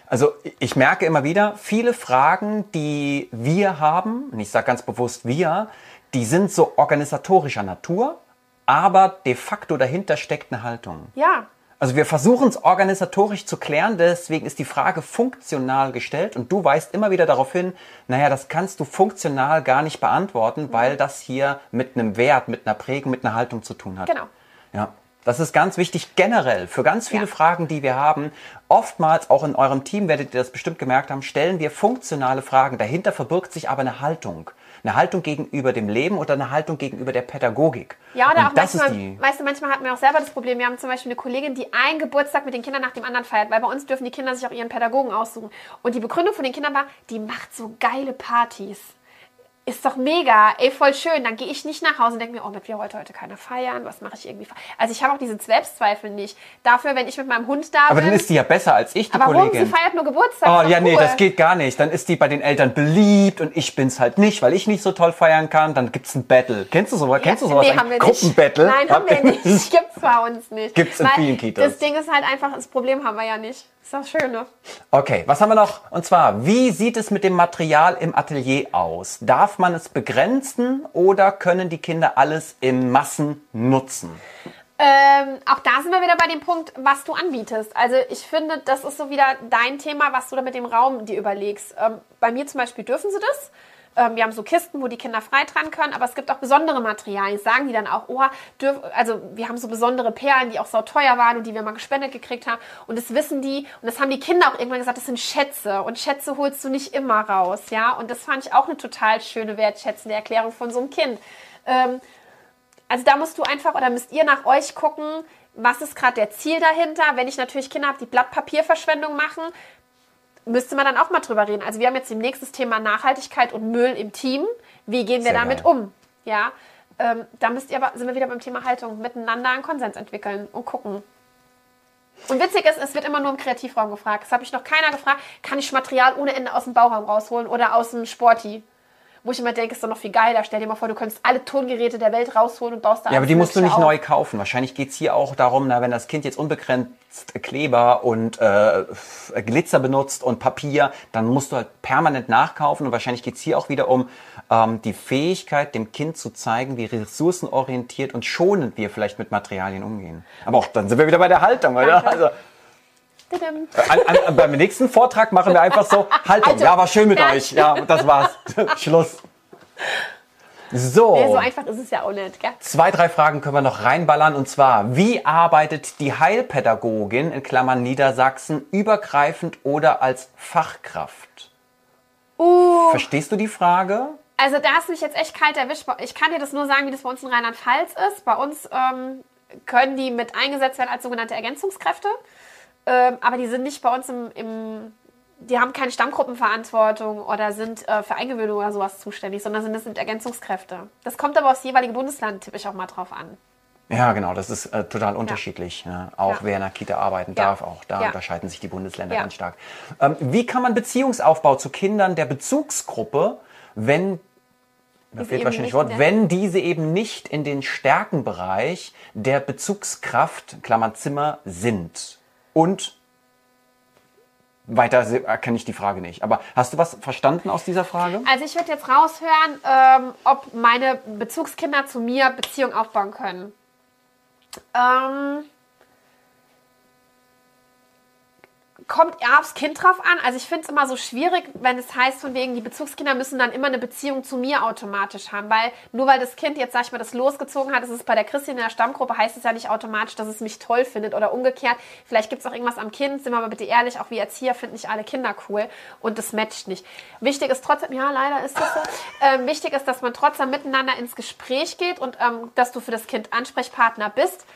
B: Also ich merke immer wieder, viele Fragen, die wir haben, und ich sage ganz bewusst wir, die sind so organisatorischer Natur, aber de facto dahinter steckt eine Haltung.
A: Ja.
B: Also wir versuchen es organisatorisch zu klären, deswegen ist die Frage funktional gestellt und du weist immer wieder darauf hin, naja, das kannst du funktional gar nicht beantworten, mhm. weil das hier mit einem Wert, mit einer Prägung, mit einer Haltung zu tun hat.
A: Genau.
B: Ja, Das ist ganz wichtig generell für ganz viele
A: Ja.
B: Fragen, die wir haben. Oftmals, auch in eurem Team werdet ihr das bestimmt gemerkt haben, stellen wir funktionale Fragen. Dahinter verbirgt sich aber eine Haltung. Eine Haltung gegenüber dem Leben oder eine Haltung gegenüber der Pädagogik.
A: Ja, oder
B: Und
A: auch
B: das
A: manchmal,
B: ist die.
A: weißt du, manchmal hatten wir auch selber das Problem. Wir haben zum Beispiel eine Kollegin, die einen Geburtstag mit den Kindern nach dem anderen feiert, weil bei uns dürfen die Kinder sich auch ihren Pädagogen aussuchen. Und die Begründung von den Kindern war, die macht so geile Partys. Ist doch mega, ey, voll schön. Dann gehe ich nicht nach Hause und denke mir, oh, mit wir heute heute keiner feiern, was mache ich irgendwie? Also ich habe auch diese Selbstzweifel nicht. Dafür, wenn ich mit meinem Hund da
B: Aber
A: bin.
B: dann ist die ja besser als ich, die
A: aber warum?
B: Kollegin.
A: Sie feiert nur Geburtstag.
B: Oh ja, nee,
A: cool.
B: das geht gar nicht. Dann ist die bei den Eltern beliebt und ich bin's halt nicht, weil ich nicht so toll feiern kann. Dann gibt's ein Battle. Kennst du sowas? Kennst du sowas?
A: Nee, haben wir nicht.
B: Gruppenbattle?
A: Nein, haben wir nicht. Gibt's bei uns nicht.
B: Gibt's in
A: Weil
B: vielen Kitas.
A: Das Ding ist halt einfach, das Problem haben wir ja nicht. Ist doch schön, ne?
B: Okay, was haben wir noch? Und zwar, wie sieht es mit dem Material im Atelier aus? Darf man es begrenzen oder können die Kinder alles in Massen nutzen?
A: Ähm, auch da sind wir wieder bei dem Punkt, was du anbietest. Also ich finde, das ist so wieder dein Thema, was du da mit dem Raum dir überlegst. Ähm, bei mir zum Beispiel dürfen sie das. Ähm, wir haben so Kisten, wo die Kinder frei dran können, aber es gibt auch besondere Materialien. Sagen die dann auch, oh, dürf, also wir haben so besondere Perlen, die auch so teuer waren und die wir mal gespendet gekriegt haben. Und das wissen die und das haben die Kinder auch irgendwann gesagt, das sind Schätze. Und Schätze holst du nicht immer raus, ja. Und das fand ich auch eine total schöne, wertschätzende Erklärung von so einem Kind. Ähm, also da musst du einfach oder müsst ihr nach euch gucken, was ist gerade der Ziel dahinter. Wenn ich natürlich Kinder habe, die Blattpapierverschwendung machen, müsste man dann auch mal drüber reden. Also wir haben jetzt demnächst das Thema Nachhaltigkeit und Müll im Team. Wie gehen wir
B: Sehr
A: damit
B: geil.
A: um? Ja, ähm, da müsst ihr aber, sind wir wieder beim Thema Haltung, miteinander einen Konsens entwickeln und gucken. Und witzig ist, es wird immer nur im Kreativraum gefragt. Das habe ich noch keiner gefragt. Kann ich Material ohne Ende aus dem Bauraum rausholen oder aus dem Sporti? Wo ich immer denke, ist doch noch viel geiler. Stell dir mal vor, du könntest alle Tongeräte der Welt rausholen und baust da
B: Ja, aber die musst du nicht
A: Mögliche
B: neu kaufen. Wahrscheinlich geht's hier auch darum, na, wenn das Kind jetzt unbegrenzt Kleber und äh, Glitzer benutzt und Papier, dann musst du halt permanent nachkaufen. Und wahrscheinlich geht's hier auch wieder um ähm, die Fähigkeit, dem Kind zu zeigen, wie ressourcenorientiert und schonend wir vielleicht mit Materialien umgehen. Aber auch dann sind wir wieder bei der Haltung, oder?
A: Danke.
B: Also. An, an, beim nächsten Vortrag machen wir einfach so, Haltung,
A: Haltung.
B: ja, war schön mit
A: Ja.
B: euch. Ja, das war's. Schluss. So.
A: Nee, so einfach ist es ja auch nicht, gell?
B: Zwei, drei Fragen können wir noch reinballern. Und zwar, wie arbeitet die Heilpädagogin in Klammern Niedersachsen übergreifend oder als Fachkraft?
A: Uh,
B: Verstehst du die Frage?
A: also da hast du mich jetzt echt kalt erwischt. Ich kann dir das nur sagen, wie das bei uns in Rheinland-Pfalz ist. Bei uns ähm, können die mit eingesetzt werden als sogenannte Ergänzungskräfte. Ähm, aber die sind nicht bei uns im, im die haben keine Stammgruppenverantwortung oder sind äh, für Eingewöhnung oder sowas zuständig, sondern sind, das sind Ergänzungskräfte. Das kommt aber aufs jeweilige Bundesland, tippe ich auch mal drauf an.
B: Ja, genau, das ist äh, total unterschiedlich. Ne? Auch
A: Ja.
B: wer in der Kita arbeiten
A: Ja.
B: darf, auch da
A: Ja.
B: unterscheiden sich die Bundesländer
A: Ja.
B: ganz stark. Ähm, wie kann man Beziehungsaufbau zu Kindern der Bezugsgruppe, wenn da
A: Diese
B: fehlt
A: eben
B: wahrscheinlich
A: nicht
B: Wort,
A: in der-
B: wenn diese eben nicht in den Stärkenbereich der Bezugskraft, Klammern Zimmer, sind. Und weiter erkenne ich die Frage nicht. Aber hast du was verstanden aus dieser Frage?
A: Also ich würde jetzt raushören, ähm, ob meine Bezugskinder zu mir Beziehung aufbauen können. Ähm, kommt aufs Kind drauf an. Also ich finde es immer so schwierig, wenn es heißt, von wegen, die Bezugskinder müssen dann immer eine Beziehung zu mir automatisch haben. Weil nur weil das Kind jetzt, sag ich mal, das losgezogen hat, ist es bei der Christin in der Stammgruppe, heißt es ja nicht automatisch, dass es mich toll findet oder umgekehrt. Vielleicht gibt es auch irgendwas am Kind, sind wir mal bitte ehrlich, auch wir Erzieher finden nicht alle Kinder cool und das matcht nicht. Wichtig ist trotzdem, ja, leider ist das so, ähm, wichtig ist, dass man trotzdem miteinander ins Gespräch geht und ähm, dass du für das Kind Ansprechpartner bist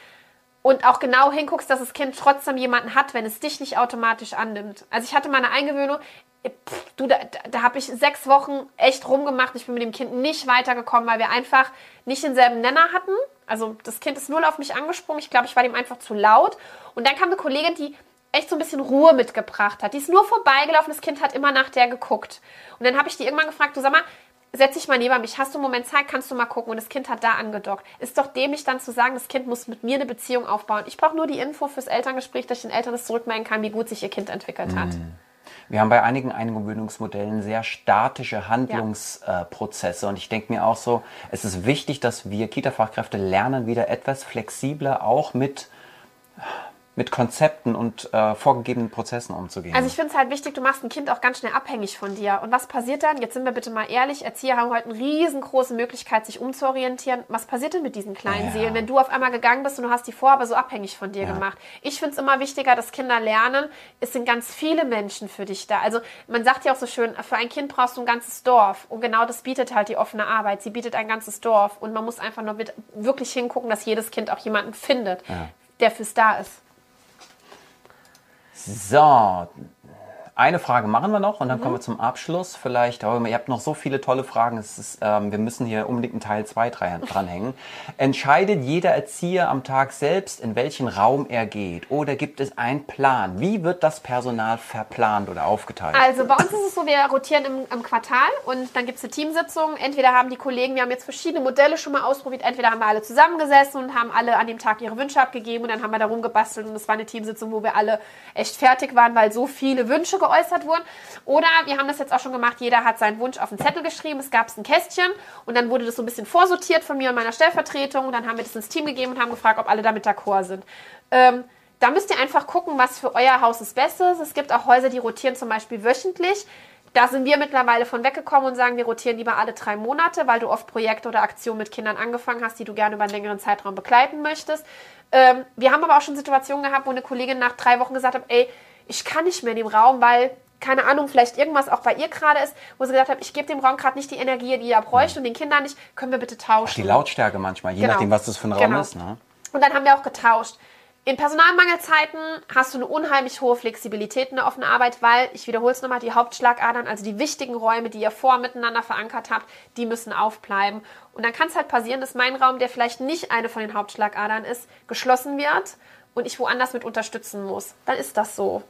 A: und auch genau hinguckst, dass das Kind trotzdem jemanden hat, wenn es dich nicht automatisch annimmt. Also ich hatte mal eine Eingewöhnung, äh, pff, du, da, da, da habe ich sechs Wochen echt rumgemacht. Ich bin mit dem Kind nicht weitergekommen, weil wir einfach nicht denselben Nenner hatten. Also das Kind ist null auf mich angesprungen. Ich glaube, ich war dem einfach zu laut. Und dann kam eine Kollegin, die echt so ein bisschen Ruhe mitgebracht hat. Die ist nur vorbeigelaufen, das Kind hat immer nach der geguckt. Und dann habe ich die irgendwann gefragt, du sag mal, setz dich mal neben mich, hast du einen Moment Zeit, kannst du mal gucken. Und das Kind hat da angedockt. Ist doch dämlich dann zu sagen, das Kind muss mit mir eine Beziehung aufbauen. Ich brauche nur die Info fürs Elterngespräch, dass ich den Eltern das zurückmelden kann, wie gut sich ihr Kind entwickelt hat.
B: Wir haben bei einigen Eingewöhnungsmodellen sehr statische Handlungsprozesse und ich denke mir auch so, es ist wichtig, dass wir Kita-Fachkräfte lernen, wieder etwas flexibler auch mit mit Konzepten und äh, vorgegebenen Prozessen umzugehen.
A: Also ich finde es halt wichtig, du machst ein Kind auch ganz schnell abhängig von dir. Und was passiert dann? Jetzt sind wir bitte mal ehrlich, Erzieher haben heute eine riesengroße Möglichkeit, sich umzuorientieren. Was passiert denn mit diesen kleinen
B: Ja.
A: Seelen, wenn du auf einmal gegangen bist und du hast die vorher aber so abhängig von dir
B: Ja.
A: gemacht? Ich finde es immer wichtiger, dass Kinder lernen, es sind ganz viele Menschen für dich da. Also man sagt ja auch so schön, für ein Kind brauchst du ein ganzes Dorf. Und genau das bietet halt die offene Arbeit. Sie bietet ein ganzes Dorf. Und man muss einfach nur wirklich hingucken, dass jedes Kind auch jemanden findet, der fürs da ist.
B: So, eine Frage machen wir noch und dann
A: Mhm.
B: kommen wir zum Abschluss. Vielleicht, oh, ihr habt noch so viele tolle Fragen. Ist, ähm, wir müssen hier unbedingt einen Teil 2 dranhängen. Entscheidet jeder Erzieher am Tag selbst, in welchen Raum er geht? Oder gibt es einen Plan? Wie wird das Personal verplant oder aufgeteilt?
A: Also bei uns ist es so, wir rotieren im, im Quartal und dann gibt es eine Teamsitzung. Entweder haben die Kollegen, wir haben jetzt verschiedene Modelle schon mal ausprobiert, entweder haben wir alle zusammengesessen und haben alle an dem Tag ihre Wünsche abgegeben und dann haben wir da rumgebastelt und es war eine Teamsitzung, wo wir alle echt fertig waren, weil so viele Wünsche geäußert wurden. Oder wir haben das jetzt auch schon gemacht, jeder hat seinen Wunsch auf den Zettel geschrieben, es gab ein Kästchen und dann wurde das so ein bisschen vorsortiert von mir und meiner Stellvertretung und dann haben wir das ins Team gegeben und haben gefragt, ob alle damit d'accord sind. Ähm, da müsst ihr einfach gucken, was für euer Haus das Beste ist. Es gibt auch Häuser, die rotieren zum Beispiel wöchentlich. Da sind wir mittlerweile von weggekommen und sagen, wir rotieren lieber alle drei Monate, weil du oft Projekte oder Aktionen mit Kindern angefangen hast, die du gerne über einen längeren Zeitraum begleiten möchtest. Ähm, wir haben aber auch schon Situationen gehabt, wo eine Kollegin nach drei Wochen gesagt hat, ey, ich kann nicht mehr in dem Raum, weil, keine Ahnung, vielleicht irgendwas auch bei ihr gerade ist, wo sie gesagt hat, ich gebe dem Raum gerade nicht die Energie, die er bräuchte und den Kindern nicht, können wir bitte tauschen.
B: Die Lautstärke manchmal, je
A: Genau.
B: nachdem, was das für ein Raum
A: Genau.
B: ist. Ne?
A: Und dann haben wir auch getauscht. In Personalmangelzeiten hast du eine unheimlich hohe Flexibilität in der offenen Arbeit, weil, ich wiederhole es nochmal, die Hauptschlagadern, also die wichtigen Räume, die ihr vor miteinander verankert habt, die müssen aufbleiben. Und dann kann es halt passieren, dass mein Raum, der vielleicht nicht eine von den Hauptschlagadern ist, geschlossen wird und ich woanders mit unterstützen muss. Dann ist das so.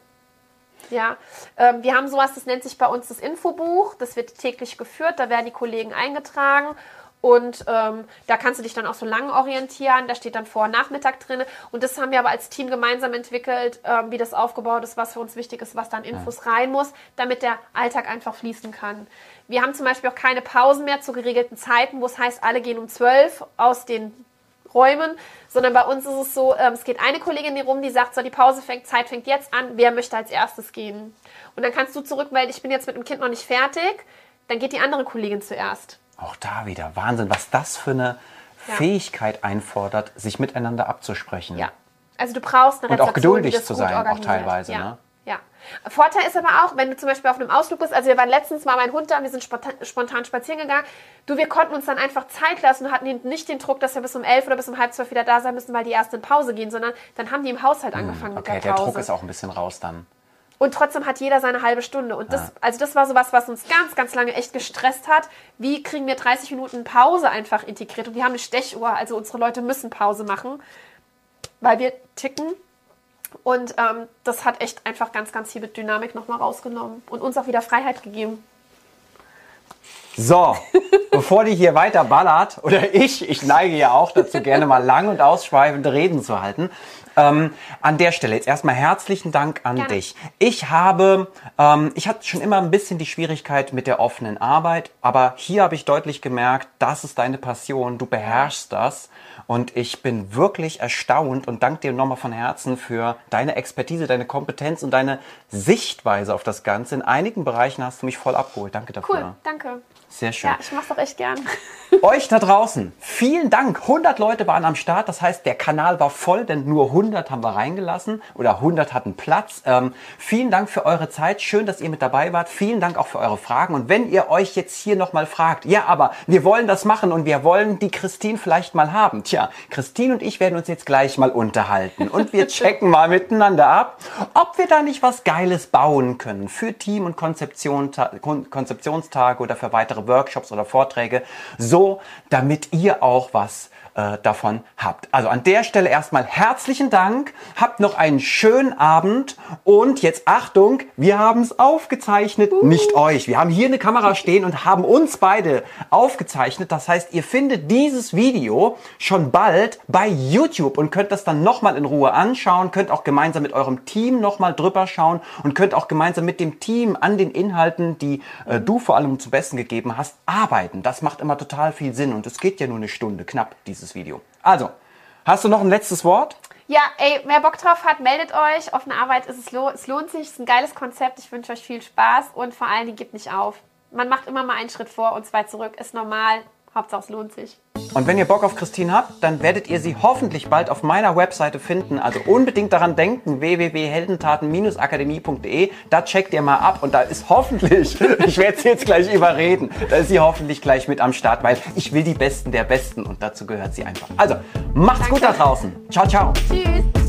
A: Ja, ähm, wir haben sowas, das nennt sich bei uns das Infobuch. Das wird täglich geführt, da werden die Kollegen eingetragen. Und ähm, da kannst du dich dann auch so lang orientieren. Da steht dann Vor- und Nachmittag drin. Und das haben wir aber als Team gemeinsam entwickelt, ähm, wie das aufgebaut ist, was für uns wichtig ist, was da an Infos rein muss, damit der Alltag einfach fließen kann. Wir haben zum Beispiel auch keine Pausen mehr zu geregelten Zeiten, wo es heißt, alle gehen um 12 aus den Räumen, sondern bei uns ist es so, ähm, es geht eine Kollegin hier rum, die sagt, so die Pause fängt, Zeit fängt jetzt an, wer möchte als erstes gehen? Und dann kannst du zurückmelden, ich bin jetzt mit dem Kind noch nicht fertig, dann geht die andere Kollegin zuerst.
B: Auch da wieder Wahnsinn, was das für eine
A: Ja.
B: Fähigkeit einfordert, sich miteinander abzusprechen.
A: Ja. Also du brauchst eine
B: Und auch
A: Rezeption,
B: geduldig zu sein, auch teilweise,
A: Ja.
B: ne?
A: Ja. Vorteil ist aber auch, wenn du zum Beispiel auf einem Ausflug bist, also wir waren letztens mal mein Hund da, wir sind spontan, spontan spazieren gegangen, du, wir konnten uns dann einfach Zeit lassen und hatten nicht den Druck, dass wir bis um elf oder bis um halb zwölf wieder da sein müssen, weil die erst in Pause gehen, sondern dann haben die im Haushalt angefangen
B: Hm, Okay,
A: mit
B: der
A: der Pause.
B: Druck ist auch ein bisschen raus dann.
A: Und trotzdem hat jeder seine halbe Stunde. Und das, also das war sowas, was uns ganz, ganz lange echt gestresst hat. Wie kriegen wir 30 Minuten Pause einfach integriert? Und wir haben eine Stechuhr, also unsere Leute müssen Pause machen, weil wir ticken. Und ähm, das hat echt einfach ganz, ganz viel Dynamik nochmal rausgenommen und uns auch wieder Freiheit gegeben.
B: So, bevor die hier weiter ballert, oder ich, ich neige ja auch dazu, gerne mal lang und ausschweifende Reden zu halten. Ähm, an der Stelle jetzt erstmal herzlichen Dank an
A: Gerne.
B: dich. Ich habe, ähm, ich hatte schon immer ein bisschen die Schwierigkeit mit der offenen Arbeit, aber hier habe ich deutlich gemerkt, das ist deine Passion, du beherrschst das. Und ich bin wirklich erstaunt und danke dir nochmal von Herzen für deine Expertise, deine Kompetenz und deine Sichtweise auf das Ganze. In einigen Bereichen hast du mich voll abgeholt. Danke dafür.
A: Cool, danke.
B: Sehr schön.
A: Ja, ich mach's doch echt gern.
B: Euch da draußen, vielen Dank. 100 Leute waren am Start. Das heißt, der Kanal war voll, denn nur 100 haben wir reingelassen oder 100 hatten Platz. Ähm, vielen Dank für eure Zeit. Schön, dass ihr mit dabei wart. Vielen Dank auch für eure Fragen. Und wenn ihr euch jetzt hier nochmal fragt, ja, aber wir wollen das machen und wir wollen die Christine vielleicht mal haben. Tja, Christine und ich werden uns jetzt gleich mal unterhalten und wir checken mal miteinander ab, ob wir da nicht was Geiles bauen können für Team- und Konzeption, Kon Konzeptionstage oder für weitere Workshops oder Vorträge, so damit ihr auch was äh, davon habt. Also an der Stelle erstmal herzlichen Dank, habt noch einen schönen Abend und jetzt Achtung, wir haben es aufgezeichnet, nicht euch. Wir haben hier eine Kamera stehen und haben uns beide aufgezeichnet. Das heißt, ihr findet dieses Video schon bald bei YouTube und könnt das dann nochmal in Ruhe anschauen, könnt auch gemeinsam mit eurem Team nochmal drüber schauen und könnt auch gemeinsam mit dem Team an den Inhalten, die äh, du vor allem zum Besten gegeben hast, arbeiten. Das macht immer total viel Sinn und es geht ja nur eine Stunde knapp, dieses Video. Also, hast du noch ein letztes Wort?
A: Ja, ey, wer Bock drauf hat, meldet euch. Offene Arbeit ist es, lo es lohnt sich, es ist ein geiles Konzept. Ich wünsche euch viel Spaß und vor allen Dingen gebt nicht auf. Man macht immer mal einen Schritt vor und zwei zurück. Ist normal. Hauptsache es lohnt sich.
B: Und wenn ihr Bock auf Christine habt, dann werdet ihr sie hoffentlich bald auf meiner Webseite finden. Also unbedingt daran denken, www.heldentaten-akademie.de. Da checkt ihr mal ab und da ist hoffentlich, ich werde sie jetzt gleich überreden, da ist sie hoffentlich gleich mit am Start, weil ich will die Besten der Besten und dazu gehört sie einfach. Also, macht's
A: Danke.
B: gut da draußen. Ciao, ciao.
A: Tschüss.